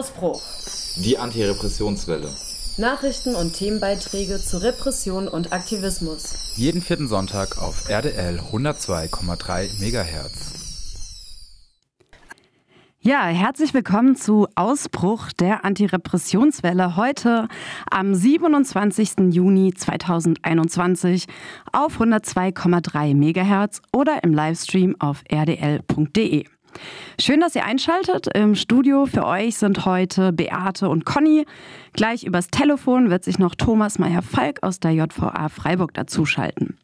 Ausbruch. Die Antirepressionswelle. Nachrichten und Themenbeiträge zu Repression und Aktivismus. Jeden vierten Sonntag auf RDL 102,3 MHz. Ja, herzlich willkommen zu Ausbruch der Antirepressionswelle heute am 27. Juni 2021 auf 102,3 MHz oder im Livestream auf rdl.de. Schön, dass ihr einschaltet. Im Studio für euch sind heute Beate und Conny. Gleich übers Telefon wird sich noch Thomas Meyer-Falk aus der JVA Freiburg dazuschalten.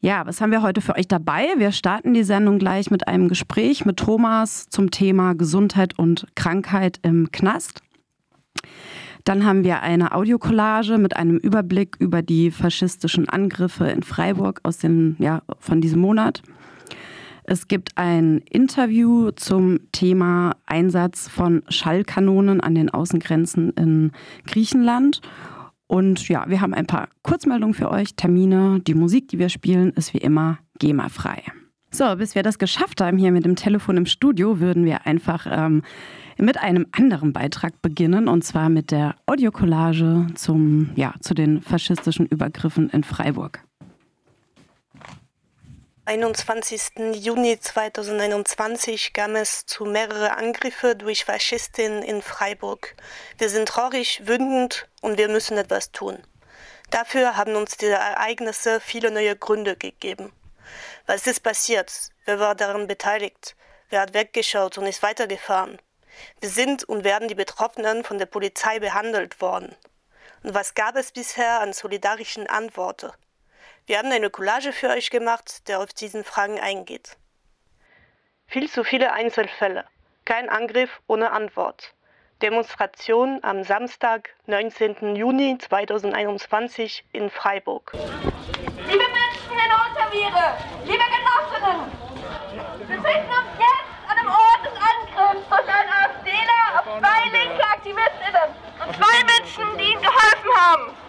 Ja, was haben wir heute für euch dabei? Wir starten die Sendung gleich mit einem Gespräch mit Thomas zum Thema Gesundheit und Krankheit im Knast. Dann haben wir eine Audiokollage mit einem Überblick über die faschistischen Angriffe in Freiburg aus den, ja, von diesem Monat. Es gibt ein Interview zum Thema Einsatz von Schallkanonen an den Außengrenzen in Griechenland. Und ja, wir haben ein paar Kurzmeldungen für euch, Termine. Die Musik, die wir spielen, ist wie immer GEMA-frei. So, bis wir das geschafft haben hier mit dem Telefon im Studio, würden wir einfach ähm, mit einem anderen Beitrag beginnen und zwar mit der Audiokollage zum, ja, zu den faschistischen Übergriffen in Freiburg. 21. Juni 2021 kam es zu mehreren Angriffen durch Faschisten in Freiburg. Wir sind traurig, wütend und wir müssen etwas tun. Dafür haben uns diese Ereignisse viele neue Gründe gegeben. Was ist passiert? Wer war daran beteiligt? Wer hat weggeschaut und ist weitergefahren? Wie sind und werden die Betroffenen von der Polizei behandelt worden? Und was gab es bisher an solidarischen Antworten? Wir haben eine Collage für euch gemacht, der auf diesen Fragen eingeht. Viel zu viele Einzelfälle. Kein Angriff ohne Antwort. Demonstration am Samstag, 19. Juni 2021 in Freiburg. Liebe Menschen in Unterviere, liebe Genossinnen, wir befinden uns jetzt an dem Ort des Angriffs durch einen AfDler auf zwei linke AktivistInnen und zwei Menschen, die ihm geholfen haben.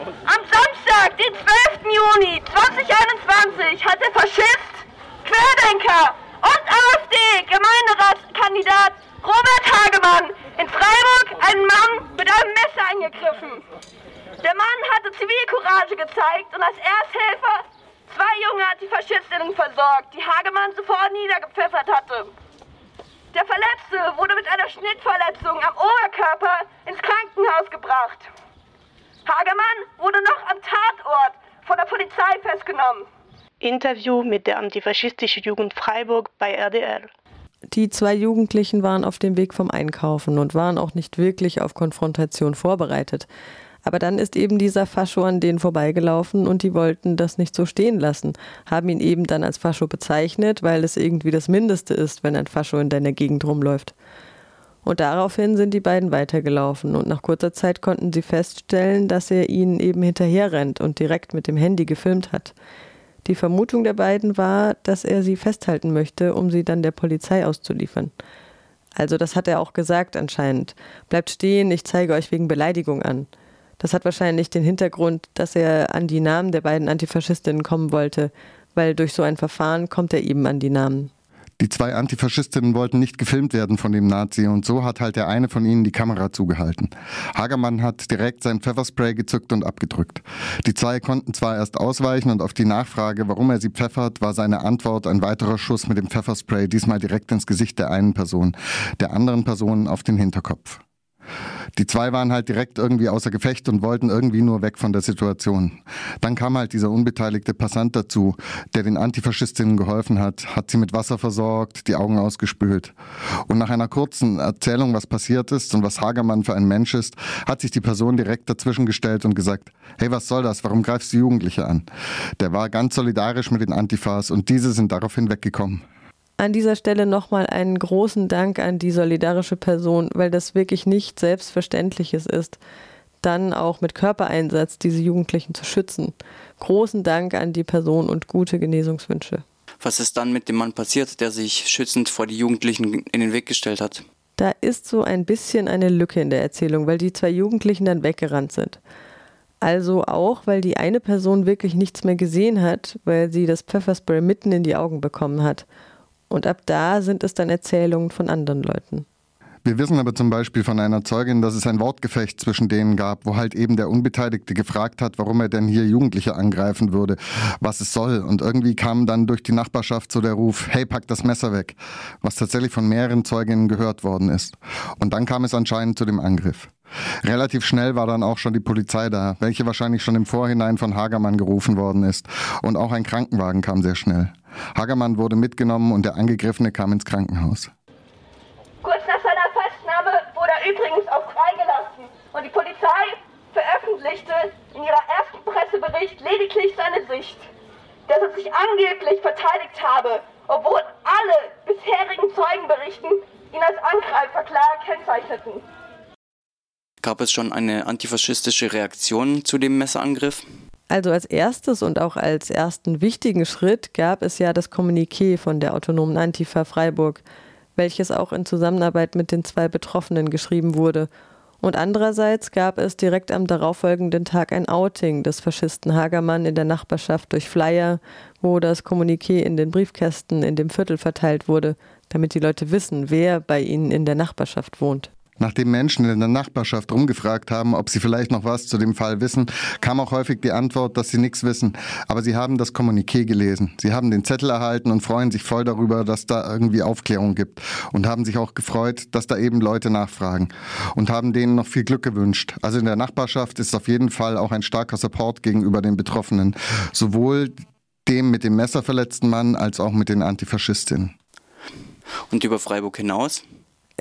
Am Samstag, den 12. Juni 2021, hat der Faschist, Querdenker und AfD-Gemeinderatskandidat Robert Hagemann in Freiburg einen Mann mit einem Messer angegriffen. Der Mann hatte Zivilcourage gezeigt und als Ersthelfer zwei junge Antifaschistinnen versorgt, die Hagemann sofort niedergepfeffert hatte. Der Verletzte wurde mit einer Schnittverletzung am Oberkörper ins Krankenhaus gebracht. Hagemann wurde noch am Tatort von der Polizei festgenommen. Interview mit der antifaschistischen Jugend Freiburg bei RDL. Die zwei Jugendlichen waren auf dem Weg vom Einkaufen und waren auch nicht wirklich auf Konfrontation vorbereitet. Aber dann ist eben dieser Fascho an denen vorbeigelaufen und die wollten das nicht so stehen lassen, haben ihn eben dann als Fascho bezeichnet, weil es irgendwie das Mindeste ist, wenn ein Fascho in deiner Gegend rumläuft. Und daraufhin sind die beiden weitergelaufen und nach kurzer Zeit konnten sie feststellen, dass er ihnen eben hinterherrennt und direkt mit dem Handy gefilmt hat. Die Vermutung der beiden war, dass er sie festhalten möchte, um sie dann der Polizei auszuliefern. Also das hat er auch gesagt anscheinend. Bleibt stehen, ich zeige euch wegen Beleidigung an. Das hat wahrscheinlich den Hintergrund, dass er an die Namen der beiden Antifaschistinnen kommen wollte, weil durch so ein Verfahren kommt er eben an die Namen. Die zwei Antifaschistinnen wollten nicht gefilmt werden von dem Nazi und so hat halt der eine von ihnen die Kamera zugehalten. Hagermann hat direkt sein Pfefferspray gezückt und abgedrückt. Die zwei konnten zwar erst ausweichen und auf die Nachfrage, warum er sie pfeffert, war seine Antwort ein weiterer Schuss mit dem Pfefferspray, diesmal direkt ins Gesicht der einen Person, der anderen Person auf den Hinterkopf. Die zwei waren halt direkt irgendwie außer Gefecht und wollten irgendwie nur weg von der Situation. Dann kam halt dieser unbeteiligte Passant dazu, der den Antifaschistinnen geholfen hat, hat sie mit Wasser versorgt, die Augen ausgespült. Und nach einer kurzen Erzählung, was passiert ist und was Hagermann für ein Mensch ist, hat sich die Person direkt dazwischen gestellt und gesagt, hey, was soll das? Warum greifst du Jugendliche an? Der war ganz solidarisch mit den Antifas und diese sind daraufhin weggekommen. An dieser Stelle nochmal einen großen Dank an die solidarische Person, weil das wirklich nicht Selbstverständliches ist, dann auch mit Körpereinsatz diese Jugendlichen zu schützen. Großen Dank an die Person und gute Genesungswünsche. Was ist dann mit dem Mann passiert, der sich schützend vor die Jugendlichen in den Weg gestellt hat? Da ist so ein bisschen eine Lücke in der Erzählung, weil die zwei Jugendlichen dann weggerannt sind. Also auch, weil die eine Person wirklich nichts mehr gesehen hat, weil sie das Pfefferspray mitten in die Augen bekommen hat. Und ab da sind es dann Erzählungen von anderen Leuten. Wir wissen aber zum Beispiel von einer Zeugin, dass es ein Wortgefecht zwischen denen gab, wo halt eben der Unbeteiligte gefragt hat, warum er denn hier Jugendliche angreifen würde, was es soll. Und irgendwie kam dann durch die Nachbarschaft so der Ruf, hey, pack das Messer weg, was tatsächlich von mehreren Zeuginnen gehört worden ist. Und dann kam es anscheinend zu dem Angriff. Relativ schnell war dann auch schon die Polizei da, welche wahrscheinlich schon im Vorhinein von Hagermann gerufen worden ist. Und auch ein Krankenwagen kam sehr schnell. Hagermann wurde mitgenommen und der Angegriffene kam ins Krankenhaus. Kurz nach seiner Festnahme wurde er übrigens auch freigelassen und die Polizei veröffentlichte in ihrer ersten Pressebericht lediglich seine Sicht, dass er sich angeblich verteidigt habe, obwohl alle bisherigen Zeugenberichten ihn als Angreifer klar kennzeichneten. Gab es schon eine antifaschistische Reaktion zu dem Messerangriff? Also als erstes und auch als ersten wichtigen Schritt gab es ja das Kommuniqué von der autonomen Antifa Freiburg, welches auch in Zusammenarbeit mit den zwei Betroffenen geschrieben wurde. Und andererseits gab es direkt am darauffolgenden Tag ein Outing des Faschisten Hagermann in der Nachbarschaft durch Flyer, wo das Kommuniqué in den Briefkästen in dem Viertel verteilt wurde, damit die Leute wissen, wer bei ihnen in der Nachbarschaft wohnt. Nachdem Menschen in der Nachbarschaft rumgefragt haben, ob sie vielleicht noch was zu dem Fall wissen, kam auch häufig die Antwort, dass sie nichts wissen. Aber sie haben das Kommuniqué gelesen. Sie haben den Zettel erhalten und freuen sich voll darüber, dass da irgendwie Aufklärung gibt. Und haben sich auch gefreut, dass da eben Leute nachfragen. Und haben denen noch viel Glück gewünscht. Also in der Nachbarschaft ist auf jeden Fall auch ein starker Support gegenüber den Betroffenen. Sowohl dem mit dem Messer verletzten Mann als auch mit den Antifaschistinnen. Und über Freiburg hinaus?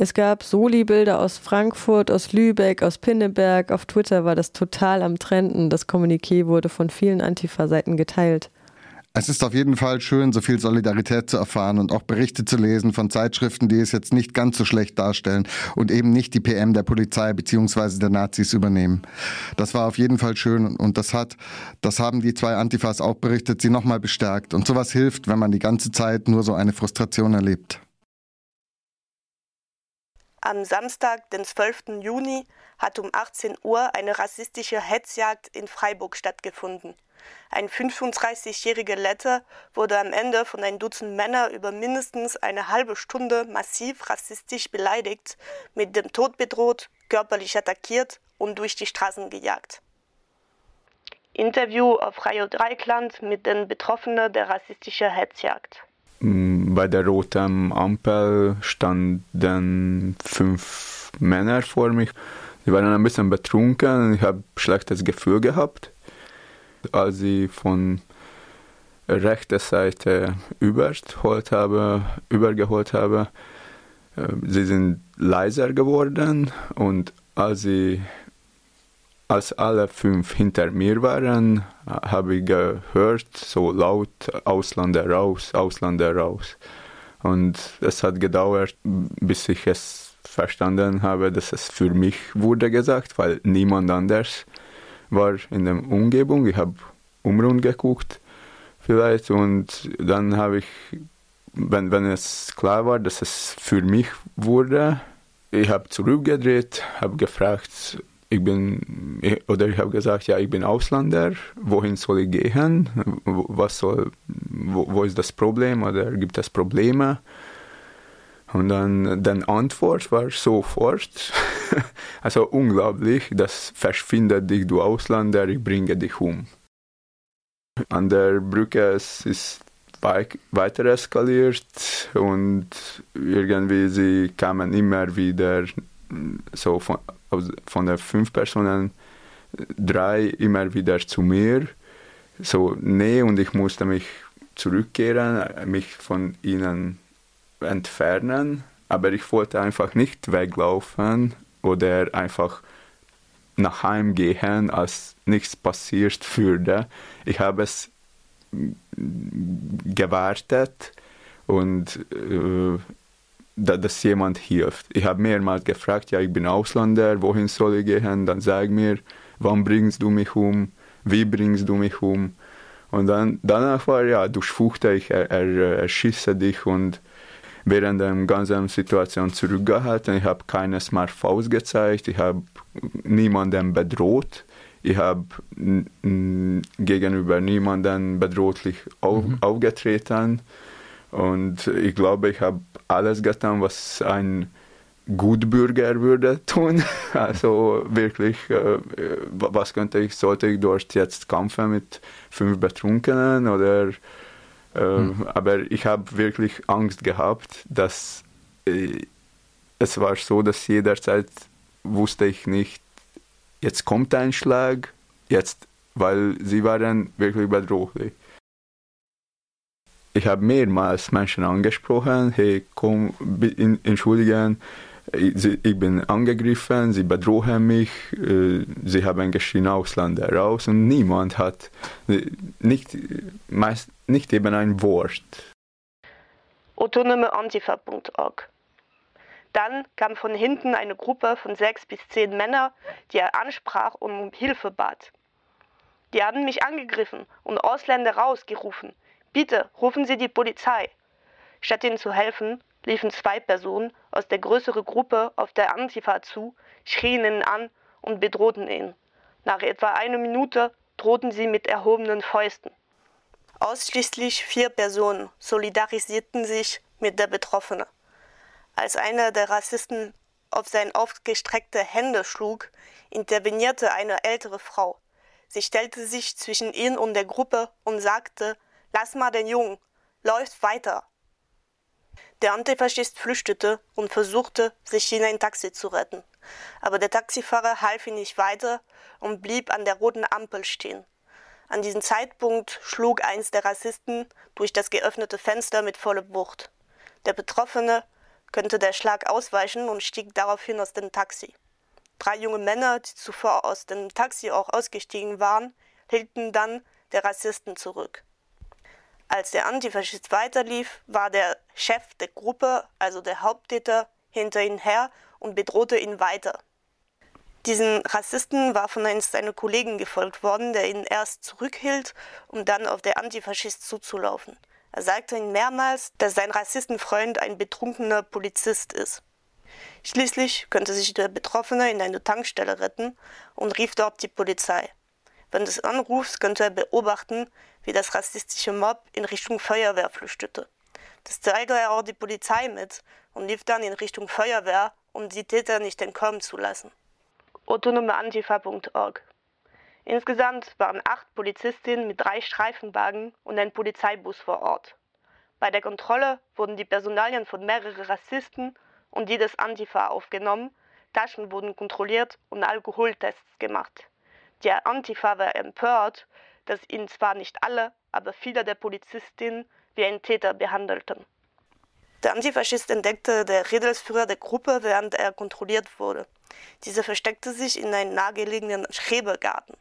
Es gab Soli-Bilder aus Frankfurt, aus Lübeck, aus Pinneberg. Auf Twitter war das total am Trenden. Das Kommuniqué wurde von vielen Antifa-Seiten geteilt. Es ist auf jeden Fall schön, so viel Solidarität zu erfahren und auch Berichte zu lesen von Zeitschriften, die es jetzt nicht ganz so schlecht darstellen und eben nicht die PM der Polizei bzw. der Nazis übernehmen. Das war auf jeden Fall schön und das hat, das haben die zwei Antifas auch berichtet, sie nochmal bestärkt. Und sowas hilft, wenn man die ganze Zeit nur so eine Frustration erlebt. Am Samstag, den 12. Juni, hat um 18 Uhr eine rassistische Hetzjagd in Freiburg stattgefunden. Ein 35-jähriger Letter wurde am Ende von ein Dutzend Männern über mindestens eine halbe Stunde massiv rassistisch beleidigt, mit dem Tod bedroht, körperlich attackiert und durch die Straßen gejagt. Interview auf Radio Dreikland mit den Betroffenen der rassistischen Hetzjagd. Bei der roten Ampel standen fünf Männer vor mich. Sie waren ein bisschen betrunken ich habe ein schlechtes Gefühl gehabt. Als ich von rechter Seite übergeholt habe, übergeholt habe, äh, sie sind leiser geworden und als ich als alle fünf hinter mir waren, habe ich gehört, so laut, Ausländer raus, Ausländer raus. Und es hat gedauert, bis ich es verstanden habe, dass es für mich wurde gesagt, weil niemand anders war in der Umgebung. Ich habe umrund geguckt vielleicht und dann habe ich, wenn, wenn es klar war, dass es für mich wurde, ich habe zurückgedreht, habe gefragt, ich bin, oder ich habe gesagt, ja, ich bin Ausländer, wohin soll ich gehen? Was soll, wo, wo ist das Problem oder gibt es Probleme? Und dann, die Antwort war sofort, also unglaublich, das verschwindet dich, du Ausländer, ich bringe dich um. An der Brücke es ist weiter eskaliert und irgendwie sie kamen immer wieder so von, von den fünf Personen drei immer wieder zu mir. So, nee, und ich musste mich zurückkehren, mich von ihnen entfernen. Aber ich wollte einfach nicht weglaufen oder einfach nach Heim gehen, als nichts passiert würde. Ich habe es gewartet und äh, dass jemand hilft. Ich habe mehrmals gefragt, ja, ich bin Ausländer, wohin soll ich gehen? Dann sag mir, wann bringst du mich um? Wie bringst du mich um? Und dann, danach war ja, durchfuchte ich, er, er, erschieße dich und während der ganzen Situation zurückgehalten. Ich habe keine Smart Faust gezeigt, ich habe niemanden bedroht. Ich habe gegenüber niemanden bedrohlich auf, mhm. aufgetreten. Und ich glaube, ich habe alles getan, was ein Gutbürger würde tun. Also wirklich, äh, was könnte ich, sollte ich dort jetzt kämpfen mit fünf Betrunkenen oder äh, hm. aber ich habe wirklich Angst gehabt, dass äh, es war so, dass jederzeit wusste ich nicht, jetzt kommt ein Schlag, jetzt, weil sie waren wirklich bedrohlich. Ich habe mehrmals Menschen angesprochen, hey, komm, entschuldigen, ich bin angegriffen, sie bedrohen mich, äh, sie haben geschrien Ausländer raus und niemand hat nicht, meist, nicht eben ein Wort. Autonome Antifa.org dann kam von hinten eine Gruppe von sechs bis zehn Männern, die er ansprach und um Hilfe bat. Die haben mich angegriffen und Ausländer rausgerufen. Bitte rufen Sie die Polizei. Statt ihnen zu helfen, liefen zwei Personen aus der größeren Gruppe auf der Antifa zu, schrien ihn an und bedrohten ihn. Nach etwa einer Minute drohten sie mit erhobenen Fäusten. Ausschließlich vier Personen solidarisierten sich mit der Betroffenen. Als einer der Rassisten auf seine aufgestreckte Hände schlug, intervenierte eine ältere Frau. Sie stellte sich zwischen ihn und der Gruppe und sagte, Lass mal den Jungen, läuft weiter. Der Antifaschist flüchtete und versuchte, sich in ein Taxi zu retten. Aber der Taxifahrer half ihm nicht weiter und blieb an der roten Ampel stehen. An diesem Zeitpunkt schlug eins der Rassisten durch das geöffnete Fenster mit voller Wucht. Der Betroffene könnte der Schlag ausweichen und stieg daraufhin aus dem Taxi. Drei junge Männer, die zuvor aus dem Taxi auch ausgestiegen waren, hielten dann der Rassisten zurück. Als der Antifaschist weiterlief, war der Chef der Gruppe, also der Haupttäter, hinter ihm her und bedrohte ihn weiter. Diesen Rassisten war von einem seiner Kollegen gefolgt worden, der ihn erst zurückhielt, um dann auf der Antifaschist zuzulaufen. Er sagte ihm mehrmals, dass sein Rassistenfreund ein betrunkener Polizist ist. Schließlich könnte sich der Betroffene in eine Tankstelle retten und rief dort die Polizei. Während des Anrufs könnte er beobachten, wie das rassistische Mob in Richtung Feuerwehr flüchtete. Das teilte er auch die Polizei mit und lief dann in Richtung Feuerwehr, um die Täter nicht entkommen zu lassen. Autonomeantifa.org Insgesamt waren acht Polizistinnen mit drei Streifenwagen und ein Polizeibus vor Ort. Bei der Kontrolle wurden die Personalien von mehreren Rassisten und die des Antifa aufgenommen, Taschen wurden kontrolliert und Alkoholtests gemacht. Der Antifa war empört, dass ihn zwar nicht alle, aber viele der Polizistinnen wie ein Täter behandelten. Der Antifaschist entdeckte der Redelsführer der Gruppe, während er kontrolliert wurde. Dieser versteckte sich in einem nahegelegenen Schrebergarten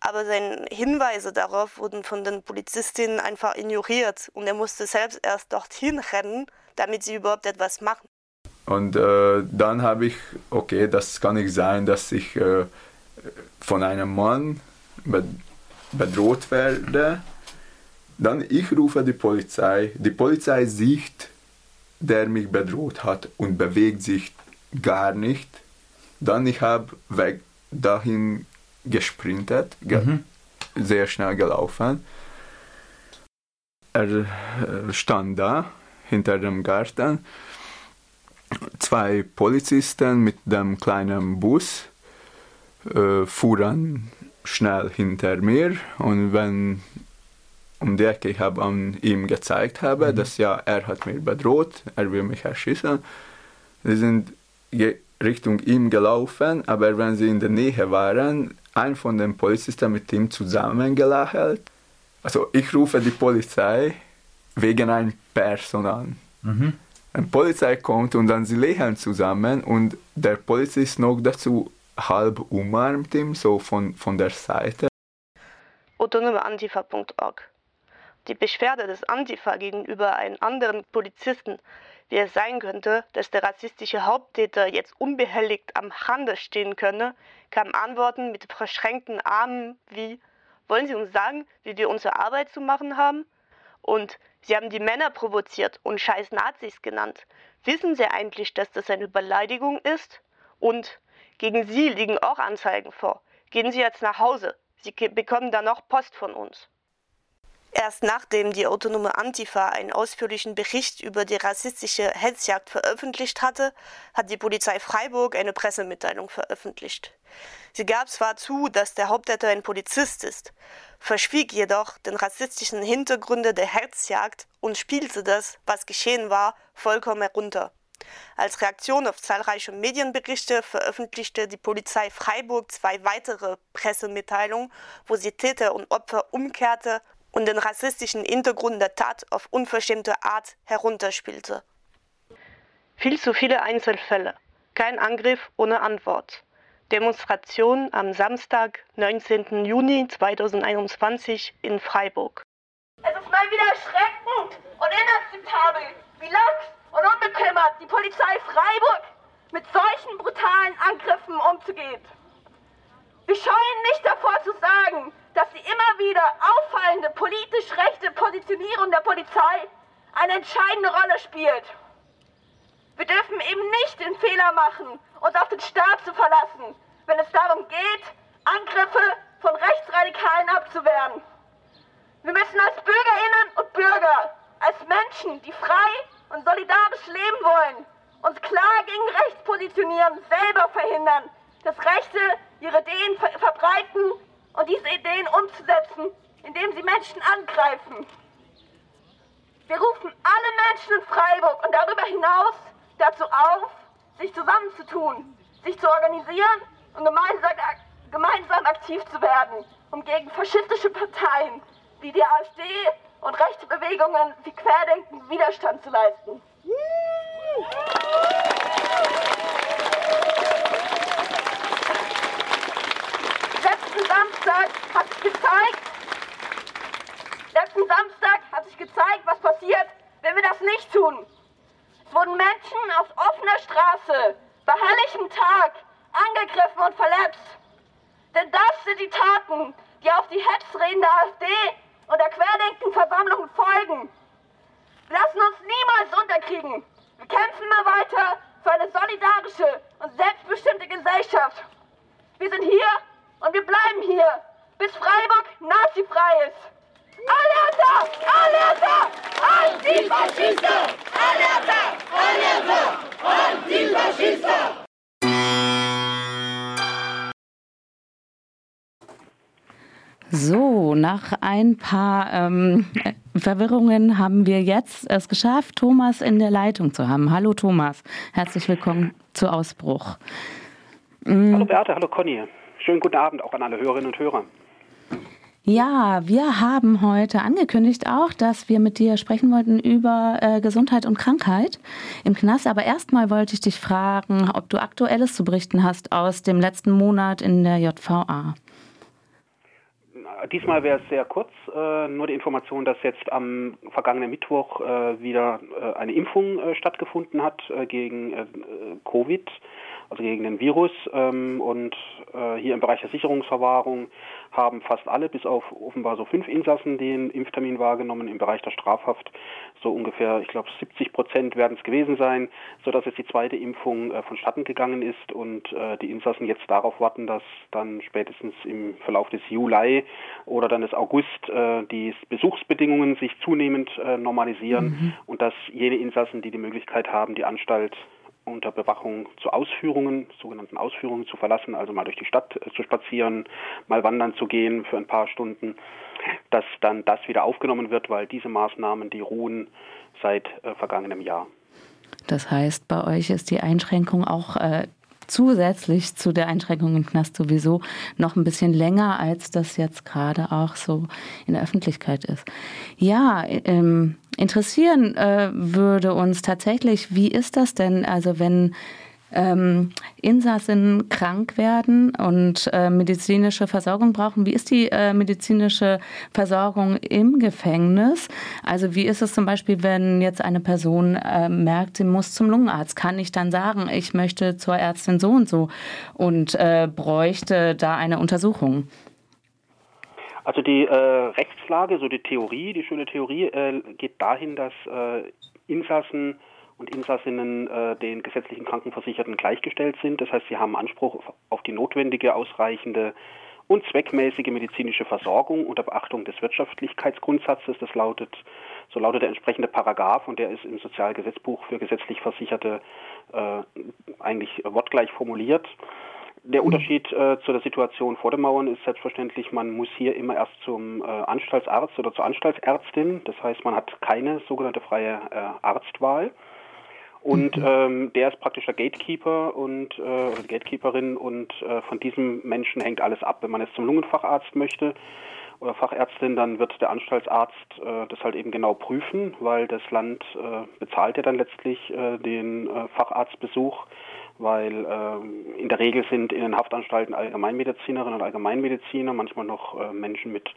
aber seine Hinweise darauf wurden von den Polizistinnen einfach ignoriert und er musste selbst erst dorthin rennen, damit sie überhaupt etwas machen. Und äh, dann habe ich, okay, das kann nicht sein, dass ich äh, von einem Mann bedroht werde. Dann ich rufe die Polizei. Die Polizei sieht, der mich bedroht hat und bewegt sich gar nicht. Dann ich habe weg dahin gesprintet, ge mhm. sehr schnell gelaufen. Er äh, stand da hinter dem Garten. Zwei Polizisten mit dem kleinen Bus äh, fuhren schnell hinter mir und wenn um die Ecke ich habe an ihm gezeigt habe, mhm. dass ja er hat mich bedroht, er will mich erschießen. Sie sind Richtung ihm gelaufen, aber wenn sie in der Nähe waren, ein von den Polizisten mit ihm zusammengelächelt. Also ich rufe die Polizei wegen einer Person an. Mhm. Eine Polizei kommt und dann sie lächeln zusammen und der Polizist noch dazu halb umarmt ihn, so von, von der Seite. Autonomeantifa.org Die Beschwerde des Antifa gegenüber einem anderen Polizisten wie es sein könnte, dass der rassistische Haupttäter jetzt unbehelligt am Rande stehen könne, kamen Antworten mit verschränkten Armen wie Wollen Sie uns sagen, wie wir unsere Arbeit zu machen haben? Und Sie haben die Männer provoziert und scheiß Nazis genannt. Wissen Sie eigentlich, dass das eine Beleidigung ist? Und gegen Sie liegen auch Anzeigen vor. Gehen Sie jetzt nach Hause. Sie bekommen dann noch Post von uns. Erst nachdem die autonome Antifa einen ausführlichen Bericht über die rassistische Hetzjagd veröffentlicht hatte, hat die Polizei Freiburg eine Pressemitteilung veröffentlicht. Sie gab zwar zu, dass der Haupttäter ein Polizist ist, verschwieg jedoch den rassistischen Hintergründe der Hetzjagd und spielte das, was geschehen war, vollkommen herunter. Als Reaktion auf zahlreiche Medienberichte veröffentlichte die Polizei Freiburg zwei weitere Pressemitteilungen, wo sie Täter und Opfer umkehrte und den rassistischen Hintergrund der Tat auf unverschämte Art herunterspielte. Viel zu viele Einzelfälle, kein Angriff ohne Antwort. Demonstration am Samstag, 19. Juni 2021 in Freiburg. Es ist mal wieder erschreckend und inakzeptabel, wie lax und unbekümmert die Polizei Freiburg mit solchen brutalen Angriffen umzugehen. Wir scheuen nicht davor zu sagen, dass die immer wieder auffallende politisch rechte Positionierung der Polizei eine entscheidende Rolle spielt. Wir dürfen eben nicht den Fehler machen, uns auf den Staat zu verlassen, wenn es darum geht, Angriffe von Rechtsradikalen abzuwehren. Wir müssen als Bürgerinnen und Bürger, als Menschen, die frei und solidarisch leben wollen, uns klar gegen Rechts positionieren, selber verhindern, dass Rechte ihre Ideen ver verbreiten und diese Ideen umzusetzen, indem sie Menschen angreifen. Wir rufen alle Menschen in Freiburg und darüber hinaus dazu auf, sich zusammenzutun, sich zu organisieren und gemeinsam, gemeinsam aktiv zu werden, um gegen faschistische Parteien wie die AfD und rechte Bewegungen wie Querdenken Widerstand zu leisten. Letzten Samstag hat sich gezeigt, letzten Samstag hat sich gezeigt, was passiert, wenn wir das nicht tun. Es wurden Menschen auf offener Straße bei helllichem Tag angegriffen und verletzt. Denn das sind die Taten, die auf die Hetzreden der AfD und der Querdenkenversammlungen folgen. Wir lassen uns niemals unterkriegen. Wir kämpfen immer weiter für eine solidarische und selbstbestimmte Gesellschaft. Wir sind hier und wir bleiben hier, bis Freiburg nazifrei ist. Alerta! Alerta! Antifaschista! Alerta! Alerta! Antifaschista! So, nach ein paar ähm, Verwirrungen haben wir jetzt es geschafft, Thomas in der Leitung zu haben. Hallo Thomas, herzlich willkommen zu Ausbruch. Mhm. Hallo Beate, hallo Conny. Schönen guten Abend auch an alle Hörerinnen und Hörer. Ja, wir haben heute angekündigt auch, dass wir mit dir sprechen wollten über äh, Gesundheit und Krankheit im Knast. Aber erstmal wollte ich dich fragen, ob du Aktuelles zu berichten hast aus dem letzten Monat in der JVA. Diesmal wäre es sehr kurz, äh, nur die Information, dass jetzt am vergangenen Mittwoch äh, wieder äh, eine Impfung äh, stattgefunden hat äh, gegen äh, Covid, also gegen den Virus. Ähm, und hier im Bereich der Sicherungsverwahrung haben fast alle, bis auf offenbar so fünf Insassen, den Impftermin wahrgenommen. Im Bereich der Strafhaft so ungefähr, ich glaube, 70 Prozent werden es gewesen sein, sodass jetzt die zweite Impfung äh, vonstatten gegangen ist und äh, die Insassen jetzt darauf warten, dass dann spätestens im Verlauf des Juli oder dann des August äh, die Besuchsbedingungen sich zunehmend äh, normalisieren mhm. und dass jene Insassen, die die Möglichkeit haben, die Anstalt unter Bewachung zu Ausführungen, sogenannten Ausführungen zu verlassen, also mal durch die Stadt äh, zu spazieren, mal wandern zu gehen für ein paar Stunden, dass dann das wieder aufgenommen wird, weil diese Maßnahmen, die ruhen seit äh, vergangenem Jahr. Das heißt, bei euch ist die Einschränkung auch äh, zusätzlich zu der Einschränkung im Knast sowieso noch ein bisschen länger, als das jetzt gerade auch so in der Öffentlichkeit ist. Ja, ähm, interessieren äh, würde uns tatsächlich, wie ist das denn, also wenn ähm, Insassen krank werden und äh, medizinische Versorgung brauchen. Wie ist die äh, medizinische Versorgung im Gefängnis? Also wie ist es zum Beispiel, wenn jetzt eine Person äh, merkt, sie muss zum Lungenarzt? Kann ich dann sagen, ich möchte zur Ärztin so und so und äh, bräuchte da eine Untersuchung? Also die äh, Rechtslage, so die Theorie, die schöne Theorie äh, geht dahin, dass Insassen und Insassinnen äh, den gesetzlichen Krankenversicherten gleichgestellt sind. Das heißt, sie haben Anspruch auf die notwendige, ausreichende und zweckmäßige medizinische Versorgung unter Beachtung des Wirtschaftlichkeitsgrundsatzes. Das lautet, so lautet der entsprechende Paragraph und der ist im Sozialgesetzbuch für gesetzlich Versicherte äh, eigentlich wortgleich formuliert. Der. Unterschied äh, zu der Situation vor den Mauern ist selbstverständlich, man muss hier immer erst zum äh, Anstaltsarzt oder zur Anstaltsärztin. Das heißt, man hat keine sogenannte freie äh, Arztwahl. Und mhm. ähm, der ist praktisch der Gatekeeper und äh, oder Gatekeeperin und äh, von diesem Menschen hängt alles ab. Wenn man jetzt zum Lungenfacharzt möchte oder Fachärztin, dann wird der Anstaltsarzt äh, das halt eben genau prüfen, weil das Land äh, bezahlt ja dann letztlich äh, den äh, Facharztbesuch, weil äh, in der Regel sind in den Haftanstalten Allgemeinmedizinerinnen und Allgemeinmediziner, manchmal noch äh, Menschen mit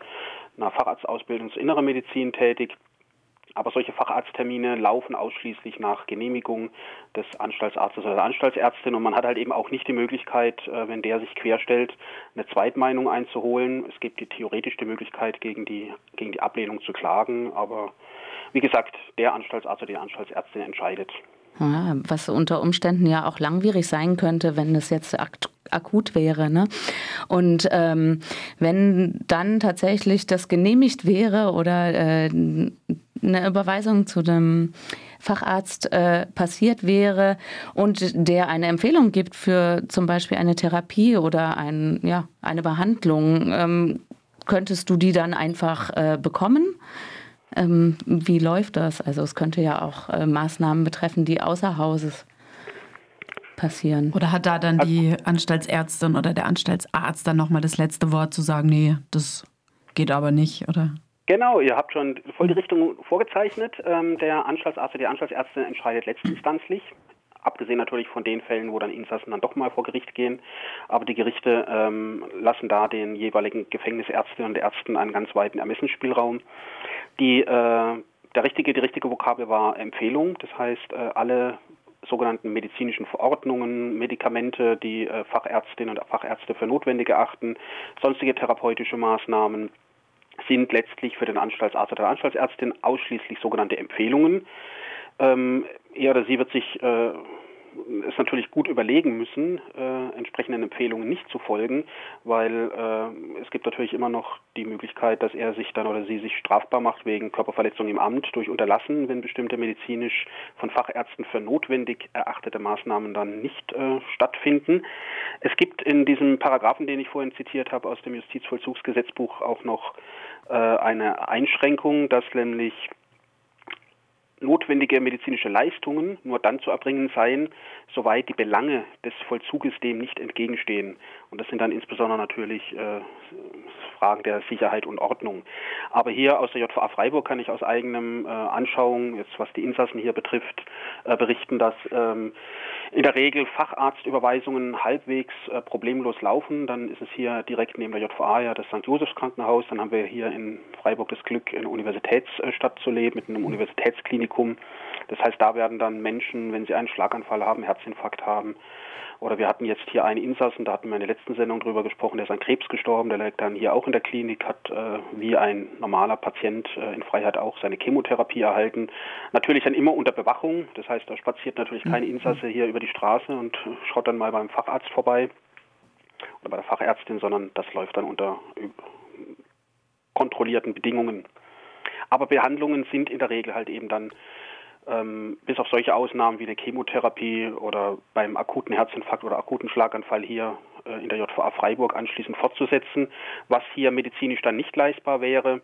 einer Facharztausbildung zur inneren Medizin tätig. Aber solche Facharzttermine laufen ausschließlich nach Genehmigung des Anstaltsarztes oder der Anstaltsärztin und man hat halt eben auch nicht die Möglichkeit, äh, wenn der sich querstellt, eine Zweitmeinung einzuholen. Es gibt die theoretisch die Möglichkeit, gegen die, gegen die Ablehnung zu klagen, aber wie gesagt, der Anstaltsarzt oder die Anstaltsärztin entscheidet. Ja, was unter Umständen ja auch langwierig sein könnte, wenn es jetzt ak akut wäre. Ne? Und ähm, wenn dann tatsächlich das genehmigt wäre oder äh, eine Überweisung zu dem Facharzt äh, passiert wäre und der eine Empfehlung gibt für zum Beispiel eine Therapie oder ein, ja, eine Behandlung, ähm, könntest du die dann einfach äh, bekommen? Ähm, wie läuft das? Also es könnte ja auch äh, Maßnahmen betreffen, die außer Hauses passieren. Oder hat da dann die Anstaltsärztin oder der Anstaltsarzt dann nochmal das letzte Wort zu sagen, nee, das geht aber nicht, oder? Genau, ihr habt schon voll die Richtung vorgezeichnet. Ähm, der Anstaltsarzt oder die Anstaltsärztin entscheidet letztinstanzlich. Abgesehen natürlich von den Fällen, wo dann Insassen dann doch mal vor Gericht gehen. Aber die Gerichte ähm, lassen da den jeweiligen Gefängnisärztinnen und Ärzten einen ganz weiten Ermessensspielraum. Die, äh, der richtige, die richtige Vokabel war Empfehlung. Das heißt, äh, alle sogenannten medizinischen Verordnungen, Medikamente, die äh, Fachärztinnen und Fachärzte für notwendig erachten, sonstige therapeutische Maßnahmen, sind letztlich für den Anstaltsarzt oder Anstaltsärztin ausschließlich sogenannte Empfehlungen. Ähm, er oder sie wird sich äh, es natürlich gut überlegen müssen, äh, entsprechenden Empfehlungen nicht zu folgen, weil äh, es gibt natürlich immer noch die Möglichkeit, dass er sich dann oder sie sich strafbar macht wegen Körperverletzung im Amt durch Unterlassen, wenn bestimmte medizinisch von Fachärzten für notwendig erachtete Maßnahmen dann nicht äh, stattfinden. Es gibt in diesem Paragraphen, den ich vorhin zitiert habe, aus dem Justizvollzugsgesetzbuch auch noch äh, eine Einschränkung, dass nämlich notwendige medizinische Leistungen nur dann zu erbringen seien, soweit die Belange des Vollzuges dem nicht entgegenstehen. Und das sind dann insbesondere natürlich äh, Fragen der Sicherheit und Ordnung. Aber hier aus der JVA Freiburg kann ich aus eigenem äh, Anschauung, jetzt was die Insassen hier betrifft, äh, berichten, dass ähm, in der Regel Facharztüberweisungen halbwegs äh, problemlos laufen. Dann ist es hier direkt neben der JVA ja das St. Josefs Krankenhaus. Dann haben wir hier in Freiburg das Glück, in einer Universitätsstadt zu leben mit einem Universitätsklinikum. Das heißt, da werden dann Menschen, wenn sie einen Schlaganfall haben, Herzinfarkt haben, oder wir hatten jetzt hier einen Insassen, da hatten wir in der letzten Sendung drüber gesprochen, der ist an Krebs gestorben, der liegt dann hier auch in der Klinik, hat äh, wie ein normaler Patient äh, in Freiheit auch seine Chemotherapie erhalten. Natürlich dann immer unter Bewachung, das heißt, da spaziert natürlich kein mhm. Insasse hier über die Straße und schaut dann mal beim Facharzt vorbei oder bei der Fachärztin, sondern das läuft dann unter äh, kontrollierten Bedingungen. Aber Behandlungen sind in der Regel halt eben dann ähm, bis auf solche Ausnahmen wie eine Chemotherapie oder beim akuten Herzinfarkt oder akuten Schlaganfall hier äh, in der JVA Freiburg anschließend fortzusetzen, was hier medizinisch dann nicht leistbar wäre.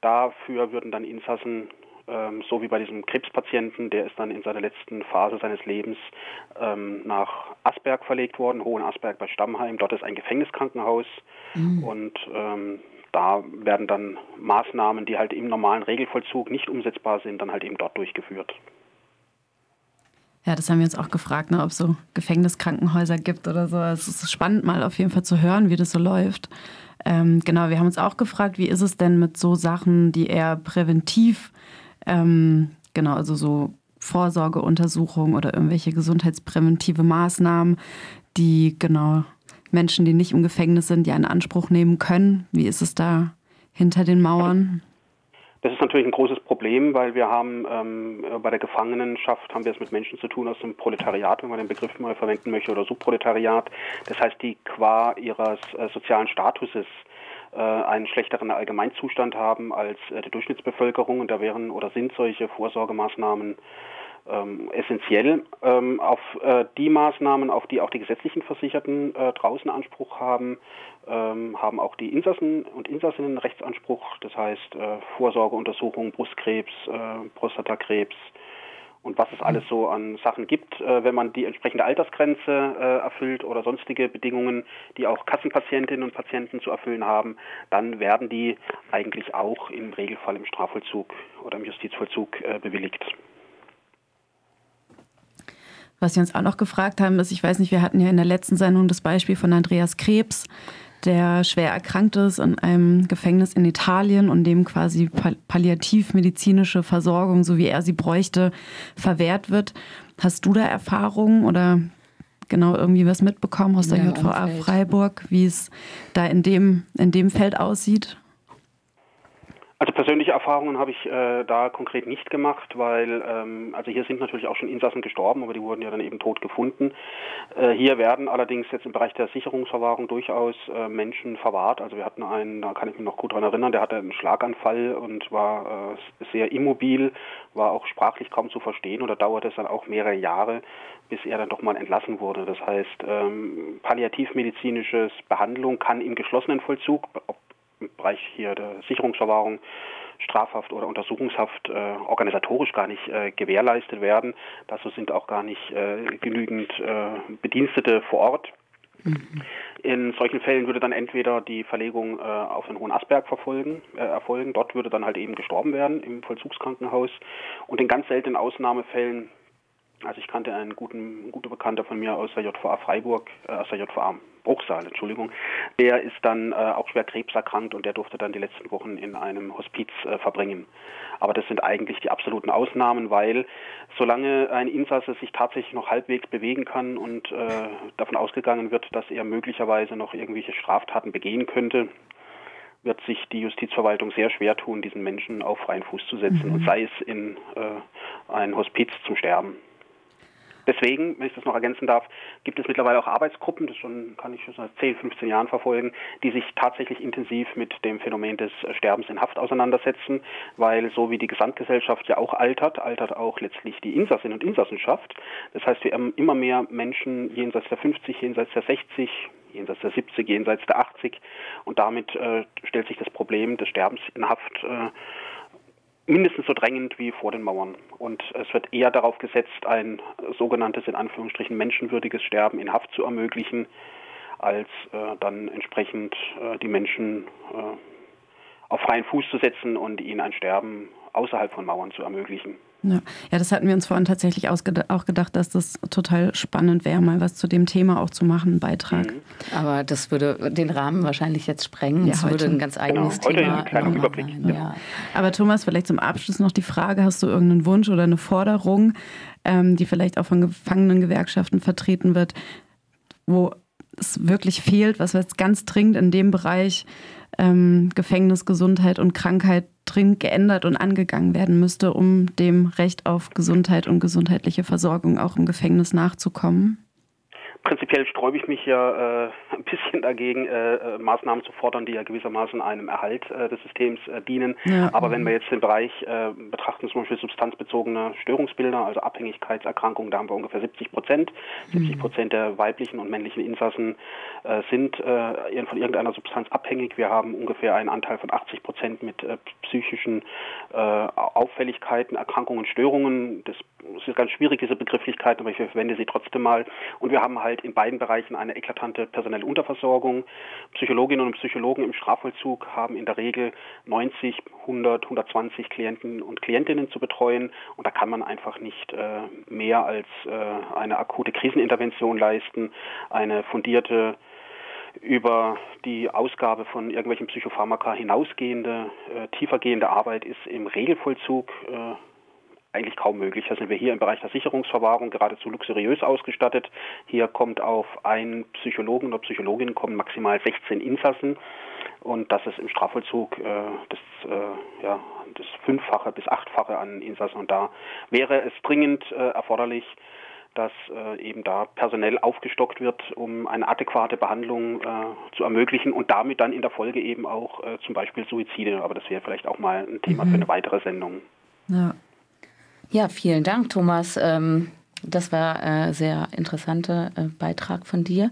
Dafür würden dann Insassen ähm, so wie bei diesem Krebspatienten, der ist dann in seiner letzten Phase seines Lebens ähm, nach Asberg verlegt worden, Hohen Asberg bei Stammheim. Dort ist ein Gefängniskrankenhaus mhm. und ähm, da werden dann Maßnahmen, die halt im normalen Regelvollzug nicht umsetzbar sind, dann halt eben dort durchgeführt. Ja, das haben wir uns auch gefragt, ne, ob es so Gefängniskrankenhäuser gibt oder so. Es ist spannend, mal auf jeden Fall zu hören, wie das so läuft. Ähm, genau, wir haben uns auch gefragt, wie ist es denn mit so Sachen, die eher präventiv, ähm, genau, also so Vorsorgeuntersuchungen oder irgendwelche gesundheitspräventive Maßnahmen, die genau Menschen, die nicht im Gefängnis sind, ja in Anspruch nehmen können? Wie ist es da hinter den Mauern? Das ist natürlich ein großes Problem, weil wir haben ähm, bei der Gefangenenschaft haben wir es mit Menschen zu tun aus dem Proletariat, wenn man den Begriff mal verwenden möchte, oder Subproletariat. Das heißt, die qua ihres äh, sozialen Statuses äh, einen schlechteren Allgemeinzustand haben als äh, die Durchschnittsbevölkerung und da wären oder sind solche Vorsorgemaßnahmen ähm, essentiell. Ähm, auf äh, die Maßnahmen, auf die auch die gesetzlichen Versicherten äh, draußen Anspruch haben, ähm, haben auch die Insassen und Insassinnen Rechtsanspruch. Das heißt äh, Vorsorgeuntersuchungen, Brustkrebs, äh, Prostatakrebs und was es alles so an Sachen gibt, äh, wenn man die entsprechende Altersgrenze äh, erfüllt oder sonstige Bedingungen, die auch Kassenpatientinnen und Patienten zu erfüllen haben, dann werden die eigentlich auch im Regelfall im Strafvollzug oder im Justizvollzug bewilligt. Was Sie uns auch noch gefragt haben, ist, ich weiß nicht, wir hatten ja in der letzten Sendung das Beispiel von Andreas Krebs, der schwer erkrankt ist in einem Gefängnis in Italien und dem quasi palliativmedizinische Versorgung, so wie er sie bräuchte, verwehrt wird. Hast du da Erfahrungen oder genau irgendwie was mitbekommen aus der JVA Freiburg, wie es da in dem, in dem Feld aussieht? Also persönliche Erfahrungen habe ich äh, da konkret nicht gemacht, weil ähm, also hier sind natürlich auch schon Insassen gestorben, aber die wurden ja dann eben tot gefunden. Äh, hier werden allerdings jetzt im Bereich der Sicherungsverwahrung durchaus äh, Menschen verwahrt. Also wir hatten einen, da kann ich mich noch gut dran erinnern, der hatte einen Schlaganfall und war äh, sehr immobil, war auch sprachlich kaum zu verstehen und da dauerte es dann auch mehrere Jahre, bis er dann doch mal entlassen wurde. Das heißt, ähm, palliativmedizinisches Behandlung kann im geschlossenen Vollzug, im Bereich hier der Sicherungsverwahrung Strafhaft oder Untersuchungshaft äh, organisatorisch gar nicht äh, gewährleistet werden. Dazu sind auch gar nicht äh, genügend äh, Bedienstete vor Ort. Mhm. In solchen Fällen würde dann entweder die Verlegung äh, auf den Hohen Asberg verfolgen, äh, erfolgen. Dort würde dann halt eben gestorben werden im Vollzugskrankenhaus. Und in ganz seltenen Ausnahmefällen also ich kannte einen guten, ein guter Bekannter von mir aus der JVA Freiburg, äh, aus der JVA Bruchsal, Entschuldigung. Der ist dann äh, auch schwer krebserkrankt und der durfte dann die letzten Wochen in einem Hospiz äh, verbringen. Aber das sind eigentlich die absoluten Ausnahmen, weil solange ein Insasse sich tatsächlich noch halbwegs bewegen kann und äh, davon ausgegangen wird, dass er möglicherweise noch irgendwelche Straftaten begehen könnte, wird sich die Justizverwaltung sehr schwer tun, diesen Menschen auf freien Fuß zu setzen mhm. und sei es in äh, ein Hospiz zum Sterben. Deswegen, wenn ich das noch ergänzen darf, gibt es mittlerweile auch Arbeitsgruppen, das schon kann ich schon seit 10, 15 Jahren verfolgen, die sich tatsächlich intensiv mit dem Phänomen des Sterbens in Haft auseinandersetzen, weil so wie die Gesamtgesellschaft ja auch altert, altert auch letztlich die Insassin und Insassenschaft. Das heißt, wir haben immer mehr Menschen jenseits der 50, jenseits der 60, jenseits der 70, jenseits der 80 und damit äh, stellt sich das Problem des Sterbens in Haft äh, mindestens so drängend wie vor den Mauern. Und es wird eher darauf gesetzt, ein sogenanntes in Anführungsstrichen menschenwürdiges Sterben in Haft zu ermöglichen, als äh, dann entsprechend äh, die Menschen äh, auf freien Fuß zu setzen und ihnen ein Sterben außerhalb von Mauern zu ermöglichen. Ja. ja, das hatten wir uns vorhin tatsächlich auch gedacht, dass das total spannend wäre, mal was zu dem Thema auch zu machen, einen Beitrag. Mhm. Aber das würde den Rahmen wahrscheinlich jetzt sprengen. Ja, das heute. würde ein ganz eigenes genau. Thema Heute ein Überblick. Sein. Ja. Aber Thomas, vielleicht zum Abschluss noch die Frage, hast du irgendeinen Wunsch oder eine Forderung, ähm, die vielleicht auch von Gefangenengewerkschaften vertreten wird, wo es wirklich fehlt, was jetzt ganz dringend in dem Bereich ähm, Gefängnis, Gesundheit und Krankheit dringend geändert und angegangen werden müsste, um dem Recht auf Gesundheit und gesundheitliche Versorgung auch im Gefängnis nachzukommen? Prinzipiell sträube ich mich ja äh, ein bisschen dagegen, äh, äh, Maßnahmen zu fordern, die ja gewissermaßen einem Erhalt äh, des Systems äh, dienen. Ja. Aber wenn wir jetzt den Bereich äh, betrachten, zum Beispiel substanzbezogene Störungsbilder, also Abhängigkeitserkrankungen, da haben wir ungefähr 70 Prozent. Mhm. 70 Prozent der weiblichen und männlichen Insassen sind von irgendeiner Substanz abhängig. Wir haben ungefähr einen Anteil von 80 Prozent mit psychischen Auffälligkeiten, Erkrankungen, Störungen. Das ist ganz schwierig, diese Begrifflichkeiten, aber ich verwende sie trotzdem mal. Und wir haben halt in beiden Bereichen eine eklatante personelle Unterversorgung. Psychologinnen und Psychologen im Strafvollzug haben in der Regel 90, 100, 120 Klienten und Klientinnen zu betreuen und da kann man einfach nicht äh, mehr als äh, eine akute Krisenintervention leisten, eine fundierte über die Ausgabe von irgendwelchen Psychopharmaka hinausgehende, äh, tiefergehende Arbeit ist im Regelvollzug äh, eigentlich kaum möglich. Da sind wir hier im Bereich der Sicherungsverwahrung geradezu luxuriös ausgestattet. Hier kommt auf einen Psychologen oder Psychologin kommen maximal 16 Insassen und das ist im Strafvollzug äh, das, äh, ja, das fünffache bis achtfache an Insassen. Und da wäre es dringend äh, erforderlich, dass äh, eben da personell aufgestockt wird, um eine adäquate Behandlung äh, zu ermöglichen und damit dann in der Folge eben auch äh, zum Beispiel Suizide. Aber das wäre vielleicht auch mal ein Thema mhm. für eine weitere Sendung. Ja, ja vielen Dank, Thomas. Ähm das war ein äh, sehr interessanter äh, Beitrag von dir.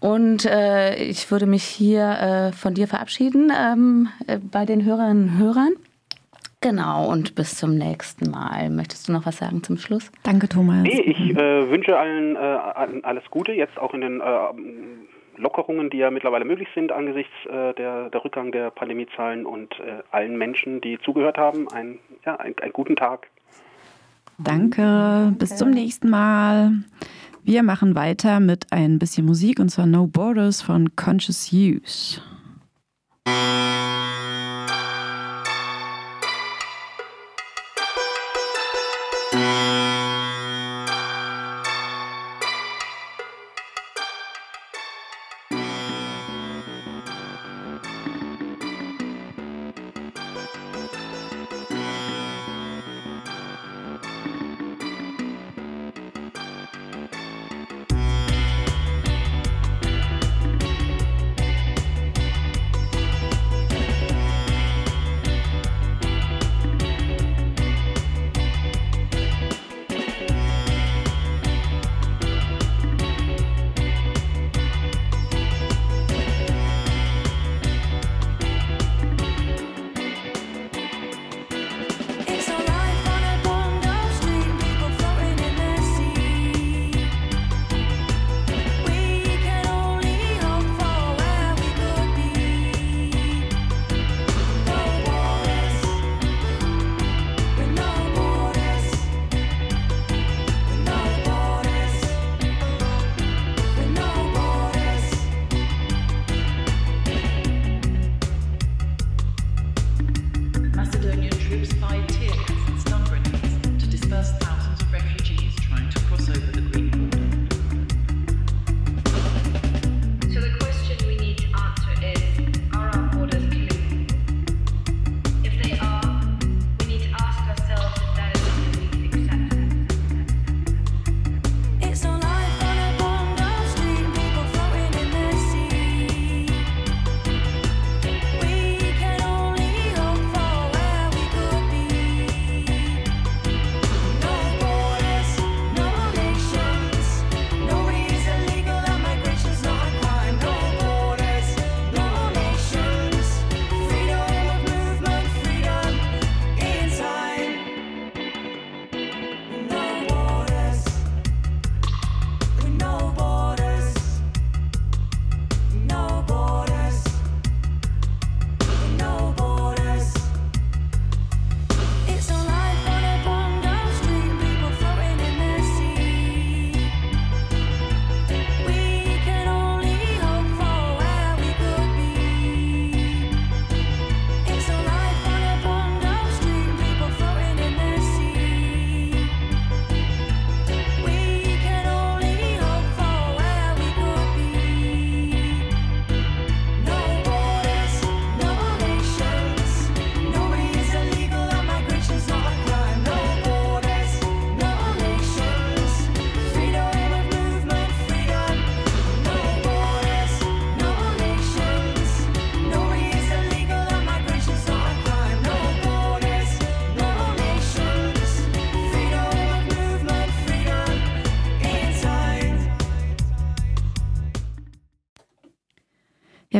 Und äh, ich würde mich hier äh, von dir verabschieden ähm, äh, bei den Hörerinnen und Hörern. Genau, und bis zum nächsten Mal. Möchtest du noch was sagen zum Schluss? Danke, Thomas. Nee, ich äh, wünsche allen äh, alles Gute, jetzt auch in den äh, Lockerungen, die ja mittlerweile möglich sind angesichts äh, der, der Rückgang der Pandemiezahlen und äh, allen Menschen, die zugehört haben, ein, ja, ein, einen guten Tag. Danke, bis zum nächsten Mal. Wir machen weiter mit ein bisschen Musik und zwar No Borders von Conscious Use.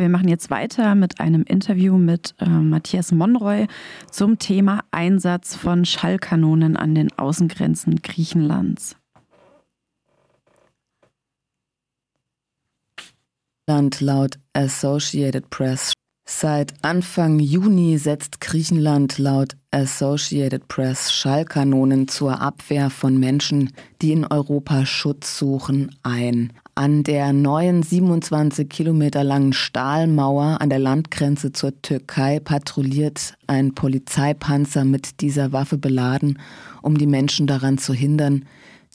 Wir machen jetzt weiter mit einem Interview mit äh, Matthias Monroy zum Thema Einsatz von Schallkanonen an den Außengrenzen Griechenlands. Land laut Associated Press. Seit Anfang Juni setzt Griechenland laut Associated Press Schallkanonen zur Abwehr von Menschen, die in Europa Schutz suchen, ein. An der neuen 27 Kilometer langen Stahlmauer an der Landgrenze zur Türkei patrouilliert ein Polizeipanzer mit dieser Waffe beladen, um die Menschen daran zu hindern,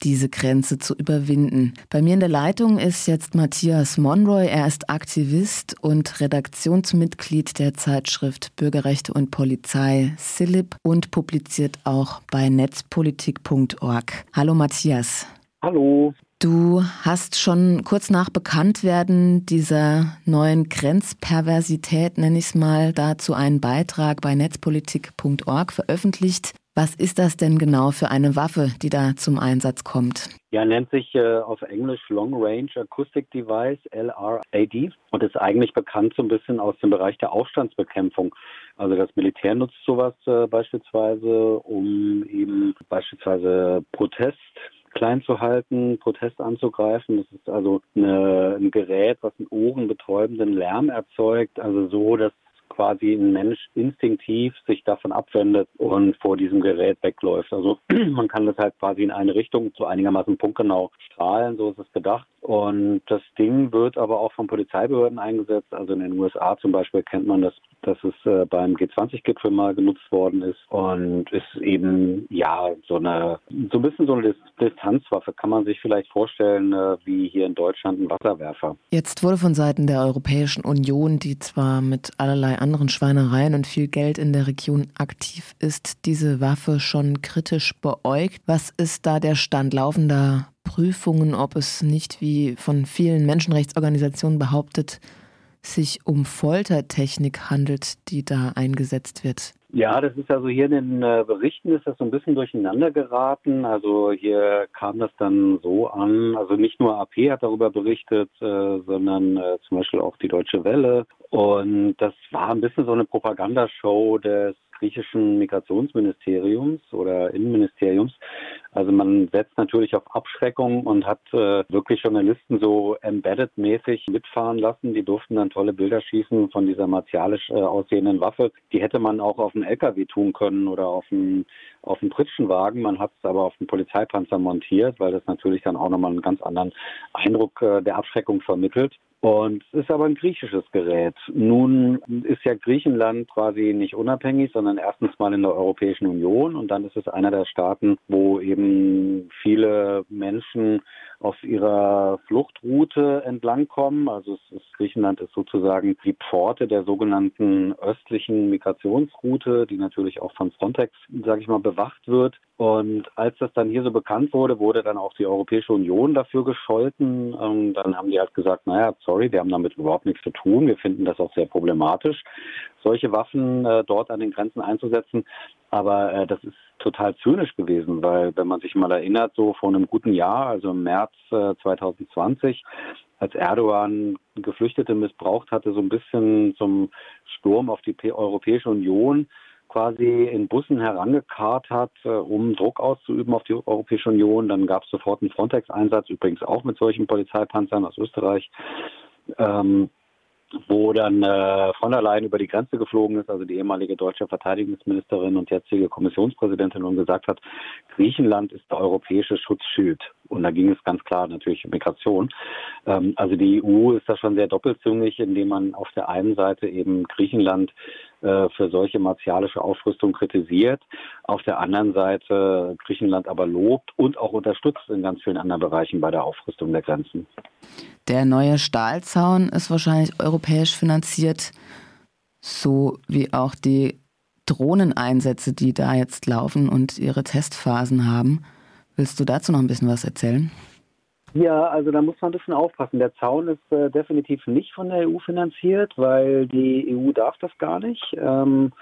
diese Grenze zu überwinden. Bei mir in der Leitung ist jetzt Matthias Monroy. Er ist Aktivist und Redaktionsmitglied der Zeitschrift Bürgerrechte und Polizei Silip und publiziert auch bei netzpolitik.org. Hallo Matthias. Hallo. Du hast schon kurz nach Bekanntwerden dieser neuen Grenzperversität, nenne ich es mal, dazu einen Beitrag bei netzpolitik.org veröffentlicht. Was ist das denn genau für eine Waffe, die da zum Einsatz kommt? Ja, nennt sich äh, auf Englisch Long Range Acoustic Device, LRAD, und ist eigentlich bekannt so ein bisschen aus dem Bereich der Aufstandsbekämpfung. Also das Militär nutzt sowas äh, beispielsweise, um eben beispielsweise Protest klein zu halten, Protest anzugreifen. Das ist also eine, ein Gerät, was einen ohrenbetäubenden Lärm erzeugt, also so, dass quasi ein Mensch instinktiv sich davon abwendet und vor diesem Gerät wegläuft. Also man kann das halt quasi in eine Richtung zu einigermaßen punktgenau strahlen, so ist es gedacht. Und das Ding wird aber auch von Polizeibehörden eingesetzt. Also in den USA zum Beispiel kennt man das, dass es äh, beim G20-Gipfel mal genutzt worden ist und ist eben ja so eine so ein bisschen so eine Distanzwaffe. Kann man sich vielleicht vorstellen, äh, wie hier in Deutschland ein Wasserwerfer. Jetzt wurde von Seiten der Europäischen Union, die zwar mit allerlei anderen Schweinereien und viel Geld in der Region aktiv ist, diese Waffe schon kritisch beäugt. Was ist da der Stand? laufender Prüfungen, ob es nicht, wie von vielen Menschenrechtsorganisationen behauptet, sich um Foltertechnik handelt, die da eingesetzt wird. Ja, das ist also hier in den äh, Berichten ist das so ein bisschen durcheinander geraten. Also hier kam das dann so an, also nicht nur AP hat darüber berichtet, äh, sondern äh, zum Beispiel auch die Deutsche Welle. Und das war ein bisschen so eine Propagandashow des griechischen Migrationsministeriums oder Innenministeriums. Also man setzt natürlich auf Abschreckung und hat äh, wirklich Journalisten so embedded-mäßig mitfahren lassen. Die durften dann tolle Bilder schießen von dieser martialisch äh, aussehenden Waffe. Die hätte man auch auf einen LKW tun können oder auf einen, auf einen Pritschenwagen. Man hat es aber auf einen Polizeipanzer montiert, weil das natürlich dann auch nochmal einen ganz anderen Eindruck äh, der Abschreckung vermittelt. Und es ist aber ein griechisches Gerät. Nun ist ja Griechenland quasi nicht unabhängig, sondern erstens mal in der Europäischen Union und dann ist es einer der Staaten, wo eben viele Menschen auf ihrer Fluchtroute entlangkommen. Also ist, Griechenland ist sozusagen die Pforte der sogenannten östlichen Migrationsroute, die natürlich auch von Frontex, sage ich mal, bewacht wird. Und als das dann hier so bekannt wurde, wurde dann auch die Europäische Union dafür gescholten. Und dann haben die halt gesagt, naja, sorry, wir haben damit überhaupt nichts zu tun. Wir finden das auch sehr problematisch, solche Waffen äh, dort an den Grenzen einzusetzen. Aber äh, das ist total zynisch gewesen, weil wenn man sich mal erinnert, so vor einem guten Jahr, also im März äh, 2020, als Erdogan Geflüchtete missbraucht hatte, so ein bisschen zum Sturm auf die P Europäische Union, quasi in Bussen herangekarrt hat, äh, um Druck auszuüben auf die Europäische Union. Dann gab es sofort einen Frontex-Einsatz, übrigens auch mit solchen Polizeipanzern aus Österreich. Ähm, wo dann äh, von der Leyen über die Grenze geflogen ist, also die ehemalige deutsche Verteidigungsministerin und jetzige Kommissionspräsidentin und gesagt hat, Griechenland ist der europäische Schutzschild. Und da ging es ganz klar natürlich um Migration. Ähm, also die EU ist da schon sehr doppelzüngig, indem man auf der einen Seite eben Griechenland für solche martialische Aufrüstung kritisiert, auf der anderen Seite Griechenland aber lobt und auch unterstützt in ganz vielen anderen Bereichen bei der Aufrüstung der Grenzen. Der neue Stahlzaun ist wahrscheinlich europäisch finanziert, so wie auch die Drohneneinsätze, die da jetzt laufen und ihre Testphasen haben. Willst du dazu noch ein bisschen was erzählen? Ja, also da muss man ein bisschen aufpassen. Der Zaun ist äh, definitiv nicht von der EU finanziert, weil die EU darf das gar nicht. Ähm,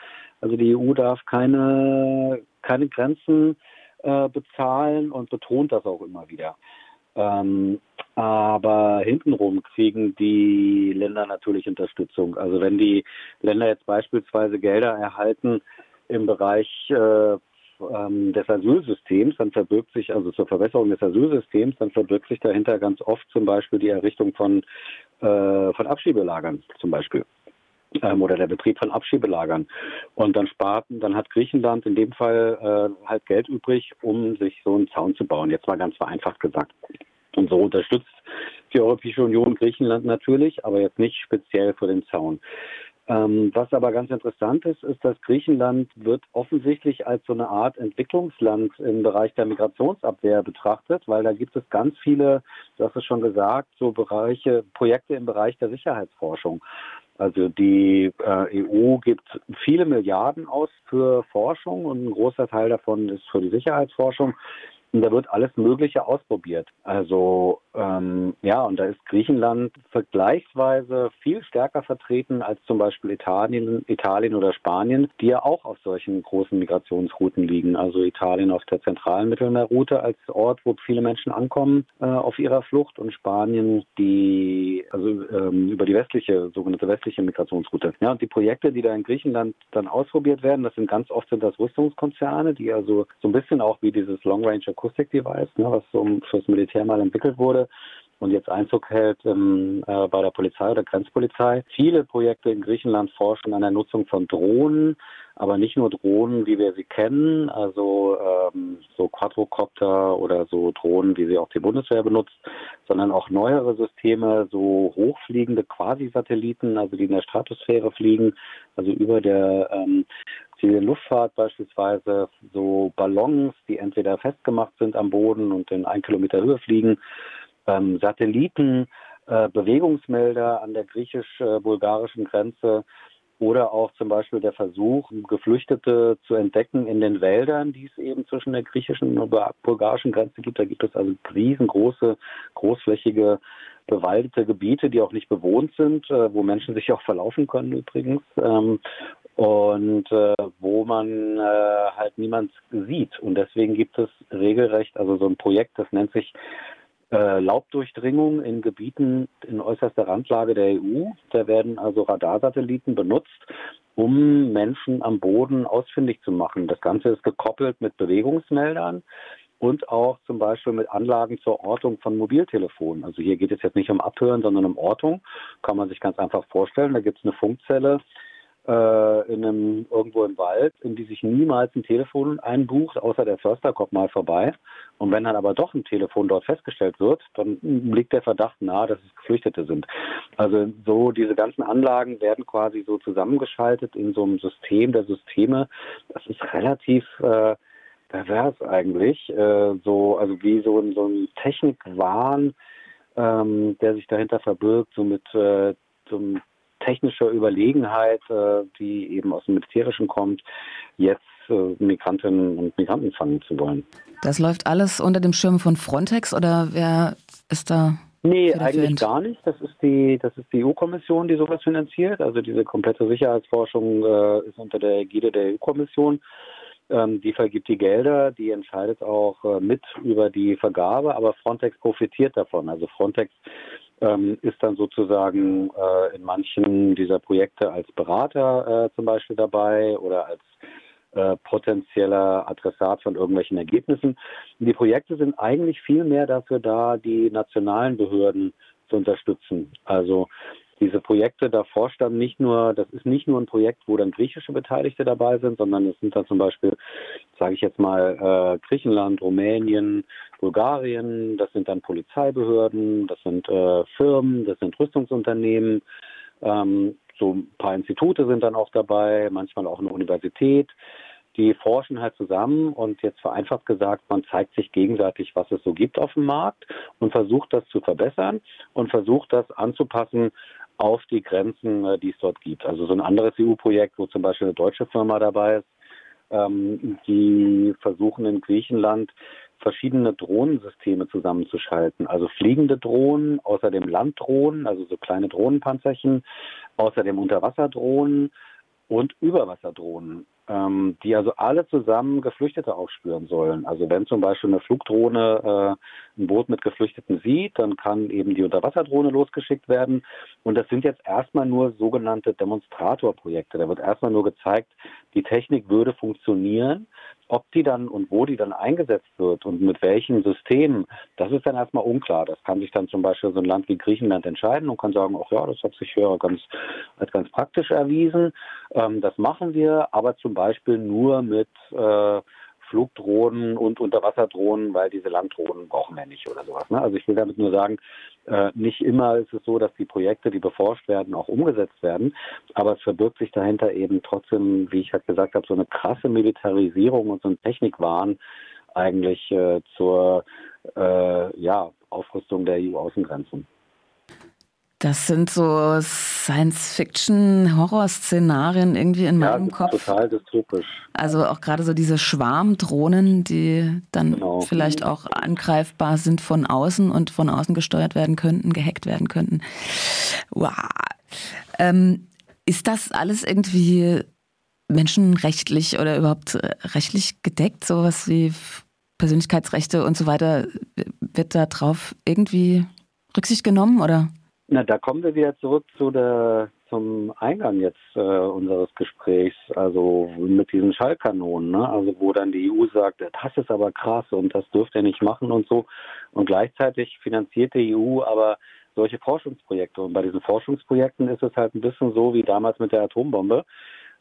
also die EU darf keine, keine Grenzen äh, bezahlen und betont das auch immer wieder. Ähm, aber hintenrum kriegen die Länder natürlich Unterstützung. Also wenn die Länder jetzt beispielsweise Gelder erhalten im Bereich äh, ähm, des Asylsystems, dann verbirgt sich, also zur Verbesserung des Asylsystems, dann verbirgt sich dahinter ganz oft zum Beispiel die Errichtung von, äh, von Abschiebelagern zum Beispiel. Ähm, oder der Betrieb von Abschiebelagern. Und dann spart, dann hat Griechenland in dem Fall äh, halt Geld übrig, um sich so einen Zaun zu bauen. Jetzt mal ganz vereinfacht gesagt. Und so unterstützt die Europäische Union Griechenland natürlich, aber jetzt nicht speziell für den Zaun. Ähm, was aber ganz interessant ist, ist, dass Griechenland wird offensichtlich als so eine Art Entwicklungsland im Bereich der Migrationsabwehr betrachtet, weil da gibt es ganz viele, du hast es schon gesagt, so Bereiche, Projekte im Bereich der Sicherheitsforschung. Also die äh, EU gibt viele Milliarden aus für Forschung und ein großer Teil davon ist für die Sicherheitsforschung. Und da wird alles Mögliche ausprobiert. Also ähm, ja, und da ist Griechenland vergleichsweise viel stärker vertreten als zum Beispiel Italien, Italien oder Spanien, die ja auch auf solchen großen Migrationsrouten liegen. Also Italien auf der zentralen Mittelmeerroute als Ort, wo viele Menschen ankommen äh, auf ihrer Flucht und Spanien die also ähm, über die westliche sogenannte westliche Migrationsroute. Ja, und die Projekte, die da in Griechenland dann ausprobiert werden, das sind ganz oft sind das Rüstungskonzerne, die also so ein bisschen auch wie dieses Long Range Acoustic Device, ne, was so fürs Militär mal entwickelt wurde, und jetzt Einzug hält ähm, äh, bei der Polizei oder Grenzpolizei. Viele Projekte in Griechenland forschen an der Nutzung von Drohnen, aber nicht nur Drohnen, wie wir sie kennen, also ähm, so Quadrocopter oder so Drohnen, wie sie auch die Bundeswehr benutzt, sondern auch neuere Systeme, so hochfliegende Quasi-Satelliten, also die in der Stratosphäre fliegen, also über der ähm, zivilen Luftfahrt beispielsweise, so Ballons, die entweder festgemacht sind am Boden und in ein Kilometer Höhe fliegen, ähm, Satelliten, äh, Bewegungsmelder an der griechisch-bulgarischen Grenze oder auch zum Beispiel der Versuch, Geflüchtete zu entdecken in den Wäldern, die es eben zwischen der griechischen und bulgarischen Grenze gibt. Da gibt es also riesengroße, großflächige bewaldete Gebiete, die auch nicht bewohnt sind, äh, wo Menschen sich auch verlaufen können übrigens. Ähm, und äh, wo man äh, halt niemand sieht. Und deswegen gibt es regelrecht, also so ein Projekt, das nennt sich äh, Laubdurchdringung in Gebieten in äußerster Randlage der EU. Da werden also Radarsatelliten benutzt, um Menschen am Boden ausfindig zu machen. Das Ganze ist gekoppelt mit Bewegungsmeldern und auch zum Beispiel mit Anlagen zur Ortung von Mobiltelefonen. Also hier geht es jetzt nicht um Abhören, sondern um Ortung. Kann man sich ganz einfach vorstellen. Da gibt es eine Funkzelle, äh, in einem, irgendwo im Wald, in die sich niemals ein Telefon einbucht, außer der Förster kommt mal vorbei. Und wenn dann aber doch ein Telefon dort festgestellt wird, dann liegt der Verdacht nahe, dass es Geflüchtete sind. Also so diese ganzen Anlagen werden quasi so zusammengeschaltet in so einem System der Systeme. Das ist relativ äh, pervers eigentlich. Äh, so, also wie so ein, so ein Technikwahn, ähm, der sich dahinter verbirgt, so mit äh, zum technischer Überlegenheit, äh, die eben aus dem Militärischen kommt, jetzt äh, Migrantinnen und Migranten fangen zu wollen. Das läuft alles unter dem Schirm von Frontex oder wer ist da? Nee, eigentlich gar nicht. Das ist die, das ist die EU-Kommission, die sowas finanziert. Also diese komplette Sicherheitsforschung äh, ist unter der Ägide der EU-Kommission. Ähm, die vergibt die Gelder, die entscheidet auch äh, mit über die Vergabe, aber Frontex profitiert davon. Also Frontex ähm, ist dann sozusagen äh, in manchen dieser Projekte als Berater äh, zum Beispiel dabei oder als äh, potenzieller Adressat von irgendwelchen Ergebnissen. Die Projekte sind eigentlich viel mehr dafür da, die nationalen Behörden zu unterstützen. Also diese Projekte, da forscht dann nicht nur, das ist nicht nur ein Projekt, wo dann griechische Beteiligte dabei sind, sondern es sind dann zum Beispiel, sage ich jetzt mal, äh, Griechenland, Rumänien, Bulgarien, das sind dann Polizeibehörden, das sind äh, Firmen, das sind Rüstungsunternehmen, ähm, so ein paar Institute sind dann auch dabei, manchmal auch eine Universität. Die forschen halt zusammen und jetzt vereinfacht gesagt, man zeigt sich gegenseitig, was es so gibt auf dem Markt und versucht das zu verbessern und versucht das anzupassen auf die Grenzen, äh, die es dort gibt. Also so ein anderes EU-Projekt, wo zum Beispiel eine deutsche Firma dabei ist, ähm, die versuchen in Griechenland verschiedene Drohnensysteme zusammenzuschalten. Also fliegende Drohnen, außerdem Landdrohnen, also so kleine Drohnenpanzerchen, außerdem Unterwasserdrohnen und Überwasserdrohnen ähm, die also alle zusammen Geflüchtete aufspüren sollen. Also wenn zum Beispiel eine Flugdrohne äh, ein Boot mit Geflüchteten sieht, dann kann eben die Unterwasserdrohne losgeschickt werden. Und das sind jetzt erstmal nur sogenannte Demonstratorprojekte. Da wird erstmal nur gezeigt, die Technik würde funktionieren. Ob die dann und wo die dann eingesetzt wird und mit welchen Systemen, das ist dann erstmal unklar. Das kann sich dann zum Beispiel so ein Land wie Griechenland entscheiden und kann sagen, ach ja, das hat sich ja ganz, als ganz praktisch erwiesen. Ähm, das machen wir, aber zum Beispiel nur mit äh, Flugdrohnen und Unterwasserdrohnen, weil diese Landdrohnen brauchen wir nicht oder sowas. Ne? Also ich will damit nur sagen, äh, nicht immer ist es so, dass die Projekte, die beforscht werden, auch umgesetzt werden, aber es verbirgt sich dahinter eben trotzdem, wie ich halt gesagt habe, so eine krasse Militarisierung und so ein Technikwahn eigentlich äh, zur äh, ja, Aufrüstung der EU-Außengrenzen. Das sind so Science-Fiction-Horror-Szenarien irgendwie in meinem ja, Kopf. Total dystopisch. Also auch gerade so diese Schwarmdrohnen, die dann genau. vielleicht auch angreifbar sind von außen und von außen gesteuert werden könnten, gehackt werden könnten. Wow. Ähm, ist das alles irgendwie menschenrechtlich oder überhaupt äh, rechtlich gedeckt? Sowas wie Persönlichkeitsrechte und so weiter. Wird da drauf irgendwie Rücksicht genommen oder? Na, da kommen wir wieder zurück zu der, zum Eingang jetzt äh, unseres Gesprächs, also mit diesen Schallkanonen, ne? also wo dann die EU sagt, das ist aber krass und das dürft ihr nicht machen und so. Und gleichzeitig finanziert die EU aber solche Forschungsprojekte. Und bei diesen Forschungsprojekten ist es halt ein bisschen so wie damals mit der Atombombe.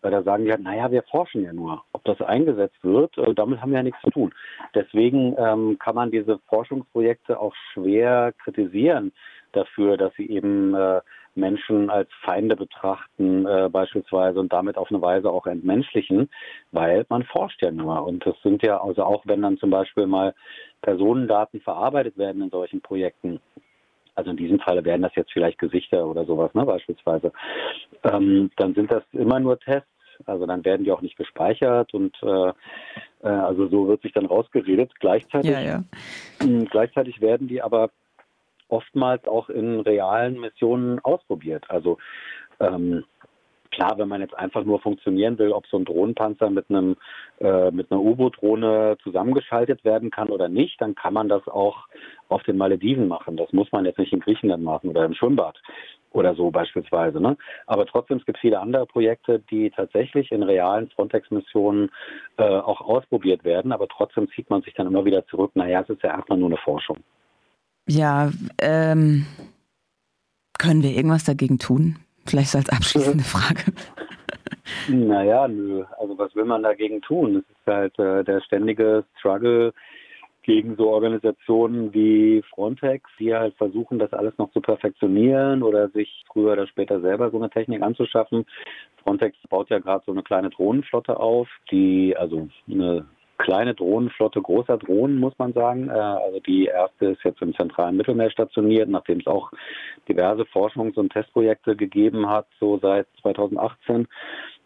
Da sagen die halt, naja, wir forschen ja nur. Ob das eingesetzt wird, äh, damit haben wir ja nichts zu tun. Deswegen ähm, kann man diese Forschungsprojekte auch schwer kritisieren dafür, dass sie eben äh, Menschen als Feinde betrachten äh, beispielsweise und damit auf eine Weise auch entmenschlichen, weil man forscht ja nur. Und das sind ja, also auch wenn dann zum Beispiel mal Personendaten verarbeitet werden in solchen Projekten, also in diesem Falle wären das jetzt vielleicht Gesichter oder sowas, ne, beispielsweise, ähm, dann sind das immer nur Tests. Also dann werden die auch nicht gespeichert und äh, äh also so wird sich dann rausgeredet. Gleichzeitig, ja, ja. gleichzeitig werden die aber oftmals auch in realen Missionen ausprobiert. Also ähm, klar, wenn man jetzt einfach nur funktionieren will, ob so ein Drohnenpanzer mit einem äh, mit einer U-Boot-Drohne zusammengeschaltet werden kann oder nicht, dann kann man das auch auf den Malediven machen. Das muss man jetzt nicht in Griechenland machen oder im Schwimmbad oder so beispielsweise. Ne? Aber trotzdem, es gibt viele andere Projekte, die tatsächlich in realen Frontex-Missionen äh, auch ausprobiert werden, aber trotzdem zieht man sich dann immer wieder zurück, naja, es ist ja erstmal nur eine Forschung. Ja, ähm, können wir irgendwas dagegen tun? Vielleicht so als abschließende Frage. Naja, nö. Also was will man dagegen tun? Es ist halt äh, der ständige Struggle gegen so Organisationen wie Frontex, die halt versuchen, das alles noch zu perfektionieren oder sich früher oder später selber so eine Technik anzuschaffen. Frontex baut ja gerade so eine kleine Drohnenflotte auf, die also eine kleine Drohnenflotte großer Drohnen, muss man sagen. Äh, also die erste ist jetzt im zentralen Mittelmeer stationiert, nachdem es auch diverse Forschungs- und Testprojekte gegeben hat, so seit 2018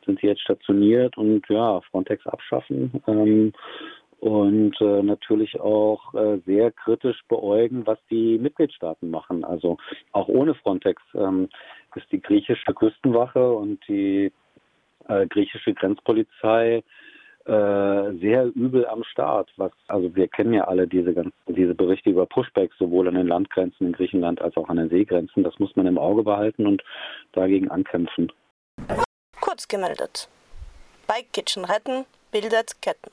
sind sie jetzt stationiert und ja, Frontex abschaffen. Ähm, und äh, natürlich auch äh, sehr kritisch beäugen, was die Mitgliedstaaten machen. Also auch ohne Frontex ähm, ist die griechische Küstenwache und die äh, griechische Grenzpolizei äh, sehr übel am Start. Was, also wir kennen ja alle diese ganzen, diese Berichte über Pushbacks, sowohl an den Landgrenzen in Griechenland als auch an den Seegrenzen. Das muss man im Auge behalten und dagegen ankämpfen. Kurz gemeldet. Bike Kitchen retten, bildet Ketten.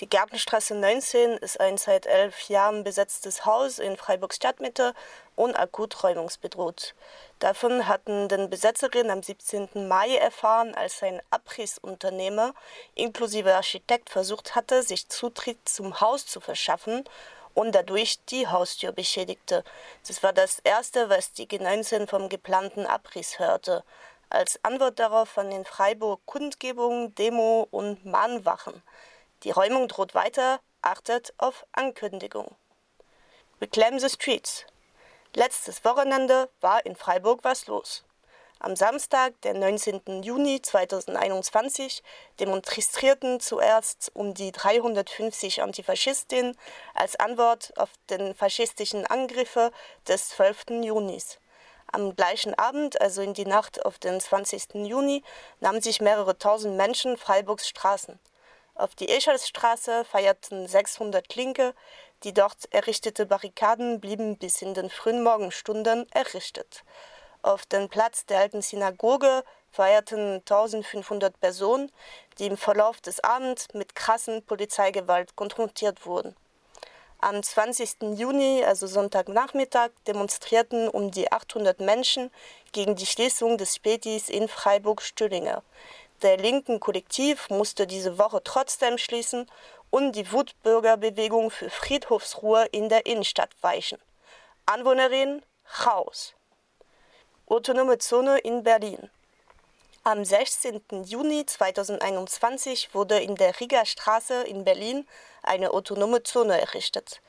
Die Gartenstraße 19 ist ein seit elf Jahren besetztes Haus in Freiburgs Stadtmitte und akut räumungsbedroht. Davon hatten den Besetzerinnen am 17. Mai erfahren, als ein Abrissunternehmer inklusive Architekt versucht hatte, sich Zutritt zum Haus zu verschaffen und dadurch die Haustür beschädigte. Das war das Erste, was die G19 vom geplanten Abriss hörte. Als Antwort darauf an den Freiburg Kundgebung, Demo und Mahnwachen. Die Räumung droht weiter, achtet auf Ankündigung. Reclaim the Streets. Letztes Wochenende war in Freiburg was los. Am Samstag, den 19. Juni 2021, demonstrierten zuerst um die 350 Antifaschistinnen als Antwort auf den faschistischen Angriffe des 12. Junis. Am gleichen Abend, also in die Nacht auf den 20. Juni, nahmen sich mehrere tausend Menschen Freiburgs Straßen. Auf die Escholsstraße feierten 600 Linke, die dort errichtete Barrikaden blieben bis in den frühen Morgenstunden errichtet. Auf dem Platz der alten Synagoge feierten 1500 Personen, die im Verlauf des Abends mit krassen Polizeigewalt konfrontiert wurden. Am 20. Juni, also Sonntagnachmittag, demonstrierten um die 800 Menschen gegen die Schließung des Spätis in Freiburg-Stüllinger der linken Kollektiv musste diese Woche trotzdem schließen und die Wutbürgerbewegung für Friedhofsruhe in der Innenstadt weichen. Anwohnerin raus. Autonome Zone in Berlin. Am 16. Juni 2021 wurde in der Riga Straße in Berlin eine autonome Zone errichtet.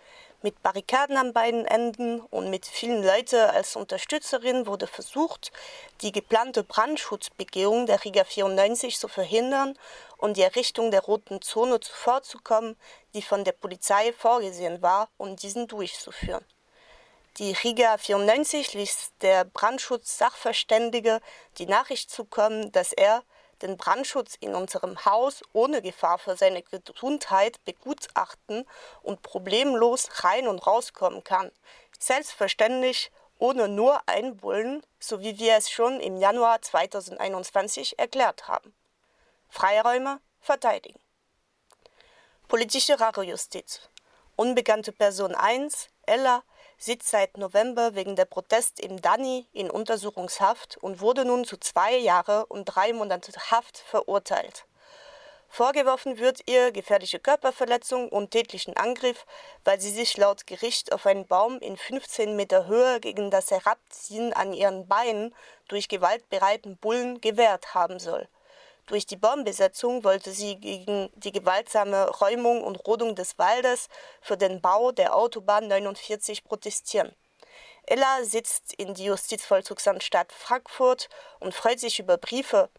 Mit Barrikaden an beiden Enden und mit vielen Leuten als Unterstützerin wurde versucht, die geplante Brandschutzbegehung der Riga 94 zu verhindern und die Errichtung der roten Zone zuvorzukommen, die von der Polizei vorgesehen war, um diesen durchzuführen. Die Riga 94 ließ der Brandschutz-Sachverständige die Nachricht zukommen, dass er den Brandschutz in unserem Haus ohne Gefahr für seine Gesundheit begutachten und problemlos rein und rauskommen kann. Selbstverständlich ohne nur Einbullen, so wie wir es schon im Januar 2021 erklärt haben. Freiräume verteidigen. Politische Rachejustiz. Unbekannte Person 1, Ella, sitzt seit November wegen der Protest im Dani in Untersuchungshaft und wurde nun zu zwei Jahre und drei Monate Haft verurteilt. Vorgeworfen wird ihr gefährliche Körperverletzung und tätlichen Angriff, weil sie sich laut Gericht auf einen Baum in 15 Meter Höhe gegen das Herabziehen an ihren Beinen durch gewaltbereiten Bullen gewehrt haben soll. Durch die Baumbesetzung wollte sie gegen die gewaltsame Räumung und Rodung des Waldes für den Bau der Autobahn 49 protestieren. Ella sitzt in die Justizvollzugsanstalt Frankfurt und freut sich über Briefe.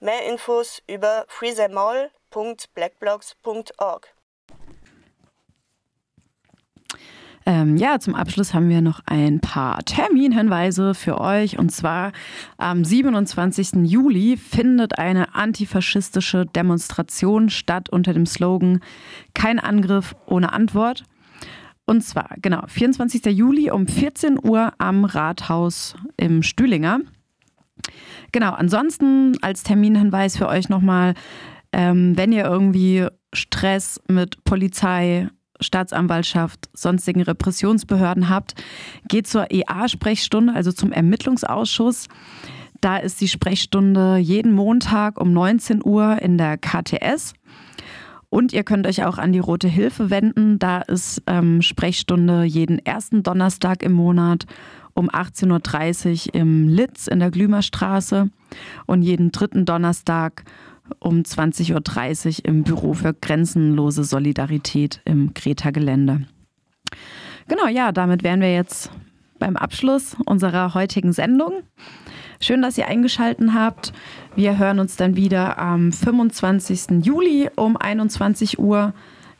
Mehr Infos über freezemall.blackblocks.org. Ähm, ja, zum Abschluss haben wir noch ein paar Terminhinweise für euch. Und zwar am 27. Juli findet eine antifaschistische Demonstration statt unter dem Slogan Kein Angriff ohne Antwort. Und zwar, genau, 24. Juli um 14 Uhr am Rathaus im Stühlinger. Genau, ansonsten als Terminhinweis für euch nochmal, ähm, wenn ihr irgendwie Stress mit Polizei, Staatsanwaltschaft, sonstigen Repressionsbehörden habt, geht zur EA-Sprechstunde, also zum Ermittlungsausschuss. Da ist die Sprechstunde jeden Montag um 19 Uhr in der KTS. Und ihr könnt euch auch an die Rote Hilfe wenden. Da ist ähm, Sprechstunde jeden ersten Donnerstag im Monat um 18.30 Uhr im Litz in der Glümerstraße und jeden dritten Donnerstag um 20.30 Uhr im Büro für grenzenlose Solidarität im Greta-Gelände. Genau, ja, damit wären wir jetzt beim Abschluss unserer heutigen Sendung. Schön, dass ihr eingeschaltet habt. Wir hören uns dann wieder am 25. Juli um 21 Uhr.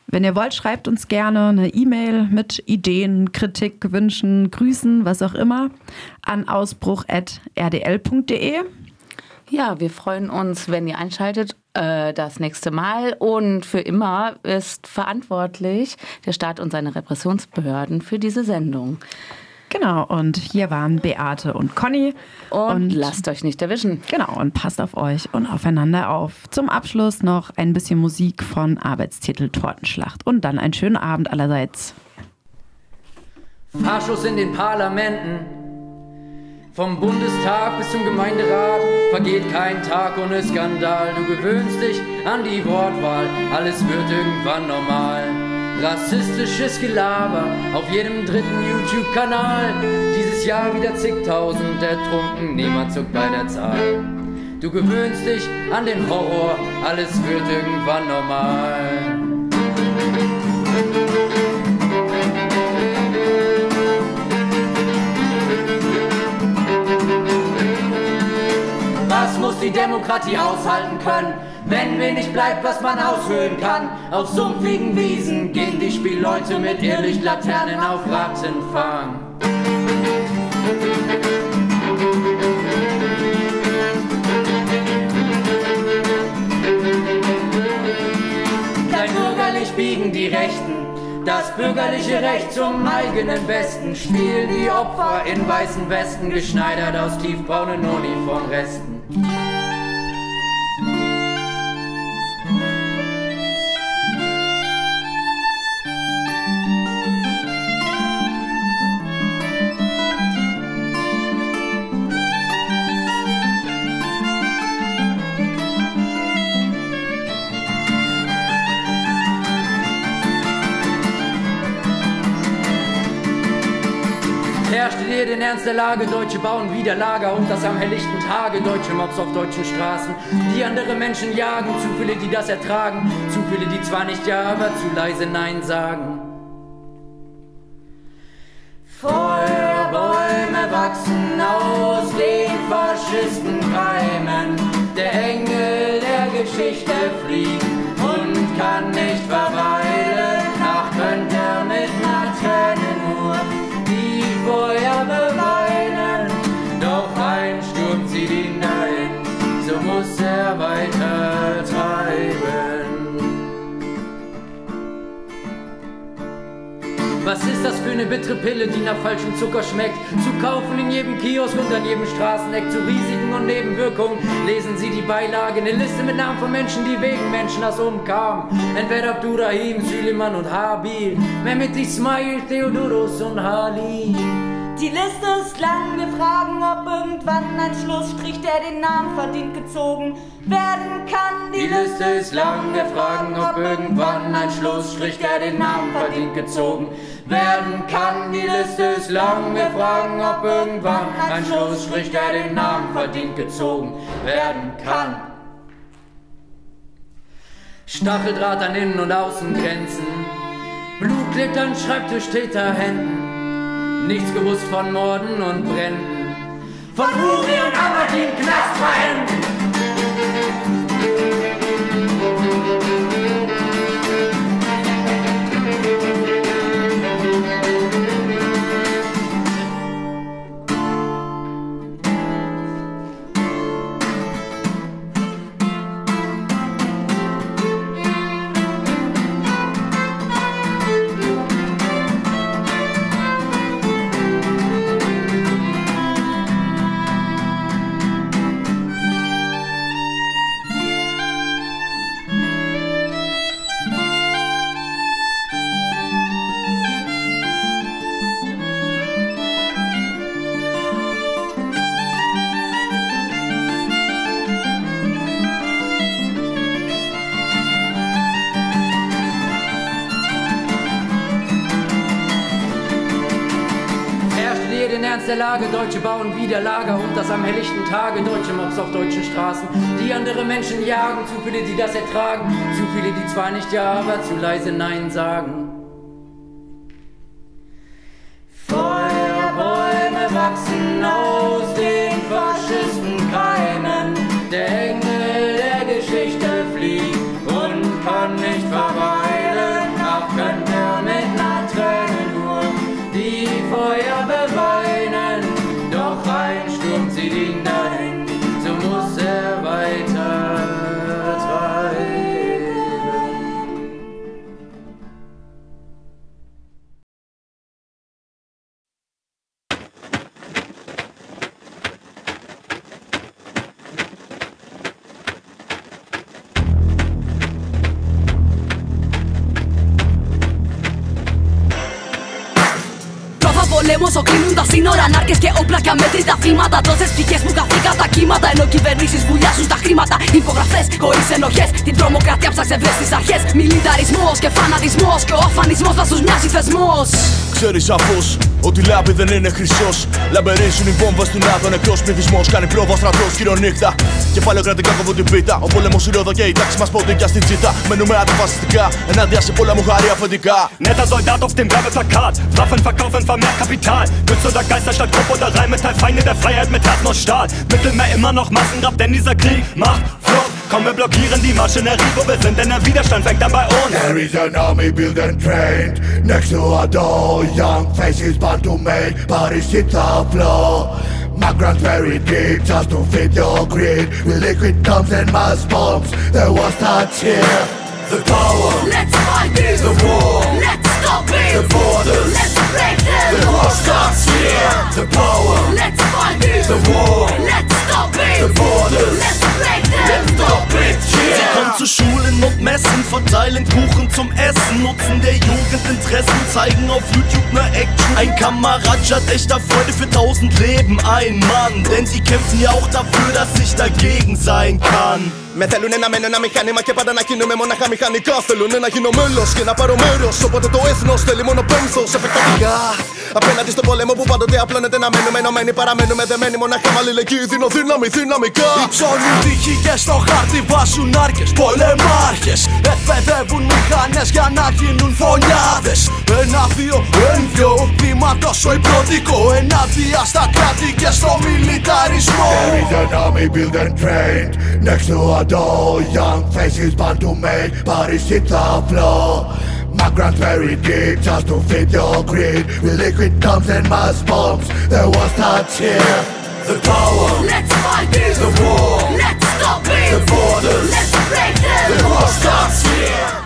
Wenn ihr wollt, schreibt uns gerne eine E-Mail mit Ideen, Kritik, Wünschen, Grüßen, was auch immer an ausbruch.rdl.de. Ja, wir freuen uns, wenn ihr einschaltet äh, das nächste Mal. Und für immer ist verantwortlich der Staat und seine Repressionsbehörden für diese Sendung. Genau, und hier waren Beate und Conny. Und, und, lasst euch nicht erwischen. Genau, und passt auf euch und aufeinander auf. Zum Abschluss noch ein bisschen Musik von Arbeitstitel Tortenschlacht und dann einen schönen Abend allerseits. Faschos in den Parlamenten vom Bundestag bis zum Gemeinderat vergeht kein Tag ohne Skandal. Du gewöhnst dich an die Wortwahl, alles wird irgendwann normal. Rassistisches Gelaber auf jedem dritten YouTube-Kanal. Dieses Jahr wieder zigtausend ertrunken, niemand zuckt bei der Zahl. Du gewöhnst dich an den Horror, alles wird irgendwann normal. Die Demokratie aushalten können, wenn wenig bleibt, was man aushöhlen kann. Auf sumpfigen Wiesen gehen die Spielleute mit Irrlichtlaternen auf Rattenfang. Klein bürgerlich biegen die Rechten das bürgerliche Recht zum eigenen Besten spielen die Opfer in weißen Westen, geschneidert aus tiefbraunen Uniformresten. Dir den Ernst der Lage, Deutsche bauen wieder Lager und das am helllichten Tage, deutsche Mobs auf deutschen Straßen, die andere Menschen jagen, zu viele, die das ertragen, zu viele, die zwar nicht ja, aber zu leise Nein sagen. Feuerbäume wachsen aus den Faschisten Keimen, der Engel der Geschichte fliegt und kann nicht verweilen, er weiter treiben. Was ist das für eine bittere Pille, die nach falschem Zucker schmeckt? Zu kaufen in jedem Kiosk und an jedem Straßeneck. Zu Risiken und Nebenwirkungen lesen Sie die Beilage. Eine Liste mit Namen von Menschen, die wegen Menschenhass umkamen. Entweder Abdurrahim, Süleyman und Habil. Mehmet Ismail, Theodorus und Ali. Die Liste ist lang, wir fragen, ob irgendwann ein Schlussstrich, der den Namen verdient, gezogen werden kann. Die Liste ist lang, wir fragen, ob irgendwann ein Schlussstrich, der den Namen verdient, gezogen werden kann. Die Liste ist lang, wir fragen, ob irgendwann ein Schlussstrich, der den Namen verdient, gezogen werden kann. Stacheldraht an Innen- und Außengrenzen, Blut klebt an Schreibtischtäterhänden. Nichts gewusst von Morden und Bränden. Von Uri und Aberdeen Knastveränden. Lage, Deutsche bauen wieder Lager und das am helllichten Tage, deutsche Mobs auf deutschen Straßen, die andere Menschen jagen, zu viele, die das ertragen, zu viele, die zwar nicht ja, aber zu leise Nein sagen. Τρομοκρατία ψάξε βρε στι αρχές. Μιλιταρισμό και φανατισμός. Και ο αφανισμός θα σου μοιάζει θεσμός. Ξέρεις σαφώς ότι λάμπη δεν είναι χρυσός. Λαμπερίζουν οι βόμβες του ΝΑΤΟ. Νεκρό πληθυσμός κάνει πρόβα στρατός νύχτα. Κεφάλαιο κρατικά κόβουν την πίτα. Ο πόλεμος η ρόδο και η τάξη μας ποντίκια στην τσίτα. Μένουμε αντιφασιστικά ενάντια σε πόλεμο χαρή αφεντικά. Netter Soldat auf dem Werbeplakat. Waffen verkaufen vermehrt Kapital. Götz oder Geister statt Kopf oder Rheinmetall. Feinde der Freiheit mit Herzen aus Stahl. Mittelmeer immer noch Massengrab, denn dieser Krieg macht Flucht. Komm, wir blockieren die Maschinerie, wo wir sind, denn der Widerstand fängt an bei uns. There is an army built and trained next to a door. Young faces born to make bodies hit the floor. Migrants buried deep just to fit your greed. With liquid bombs and mass bombs, the war starts here. The power, Let's fight this. the war, Let's stop it. the borders, Let's break them. the war starts here. The power, Let's fight this. the war, Let's stop it. the borders, Let's break them. let's stop it Sie here. kommen zu Schulen und Messen, verteilen Kuchen zum Essen, nutzen der Jugend Interessen, zeigen auf YouTube ne Action. Ein Kamerad echter Freude für tausend Leben, ein Mann, denn sie kämpfen ja auch dafür, dass ich dagegen sein kann. Με θέλουνε να μένω ένα μηχάνημα και πάντα να κινούμαι μονάχα μηχανικά. Θέλουνε να γίνω μέλο και να πάρω μέρο. Οπότε το έθνο θέλει μόνο πένθο. Επεκτατικά Απέναντι στον πόλεμο που πάντοτε απλώνεται να μένουμε ενωμένοι. Παραμένουμε δεμένοι μονάχα με αλληλεγγύη. Δίνω δύναμη, δυναμικά. Υψώνουν τύχη και στο χάρτη βάζουν άρκε. Πολεμάρχε εκπαιδεύουν μηχανέ για να γίνουν φωνιάδε. Ένα, δύο, εν δυο βήμα τόσο υποτικό. Ενάντια στα κράτη και στο μιλιταρισμό. There is an army built and trained next to a door. Young faces bound to make bodies hit the floor. Migrants very deep just to fit your greed. With liquid dumps and mass bombs, there was not here. The power. Let's fight it. The war. Let's stop it. The borders. Let's break them. The war starts here.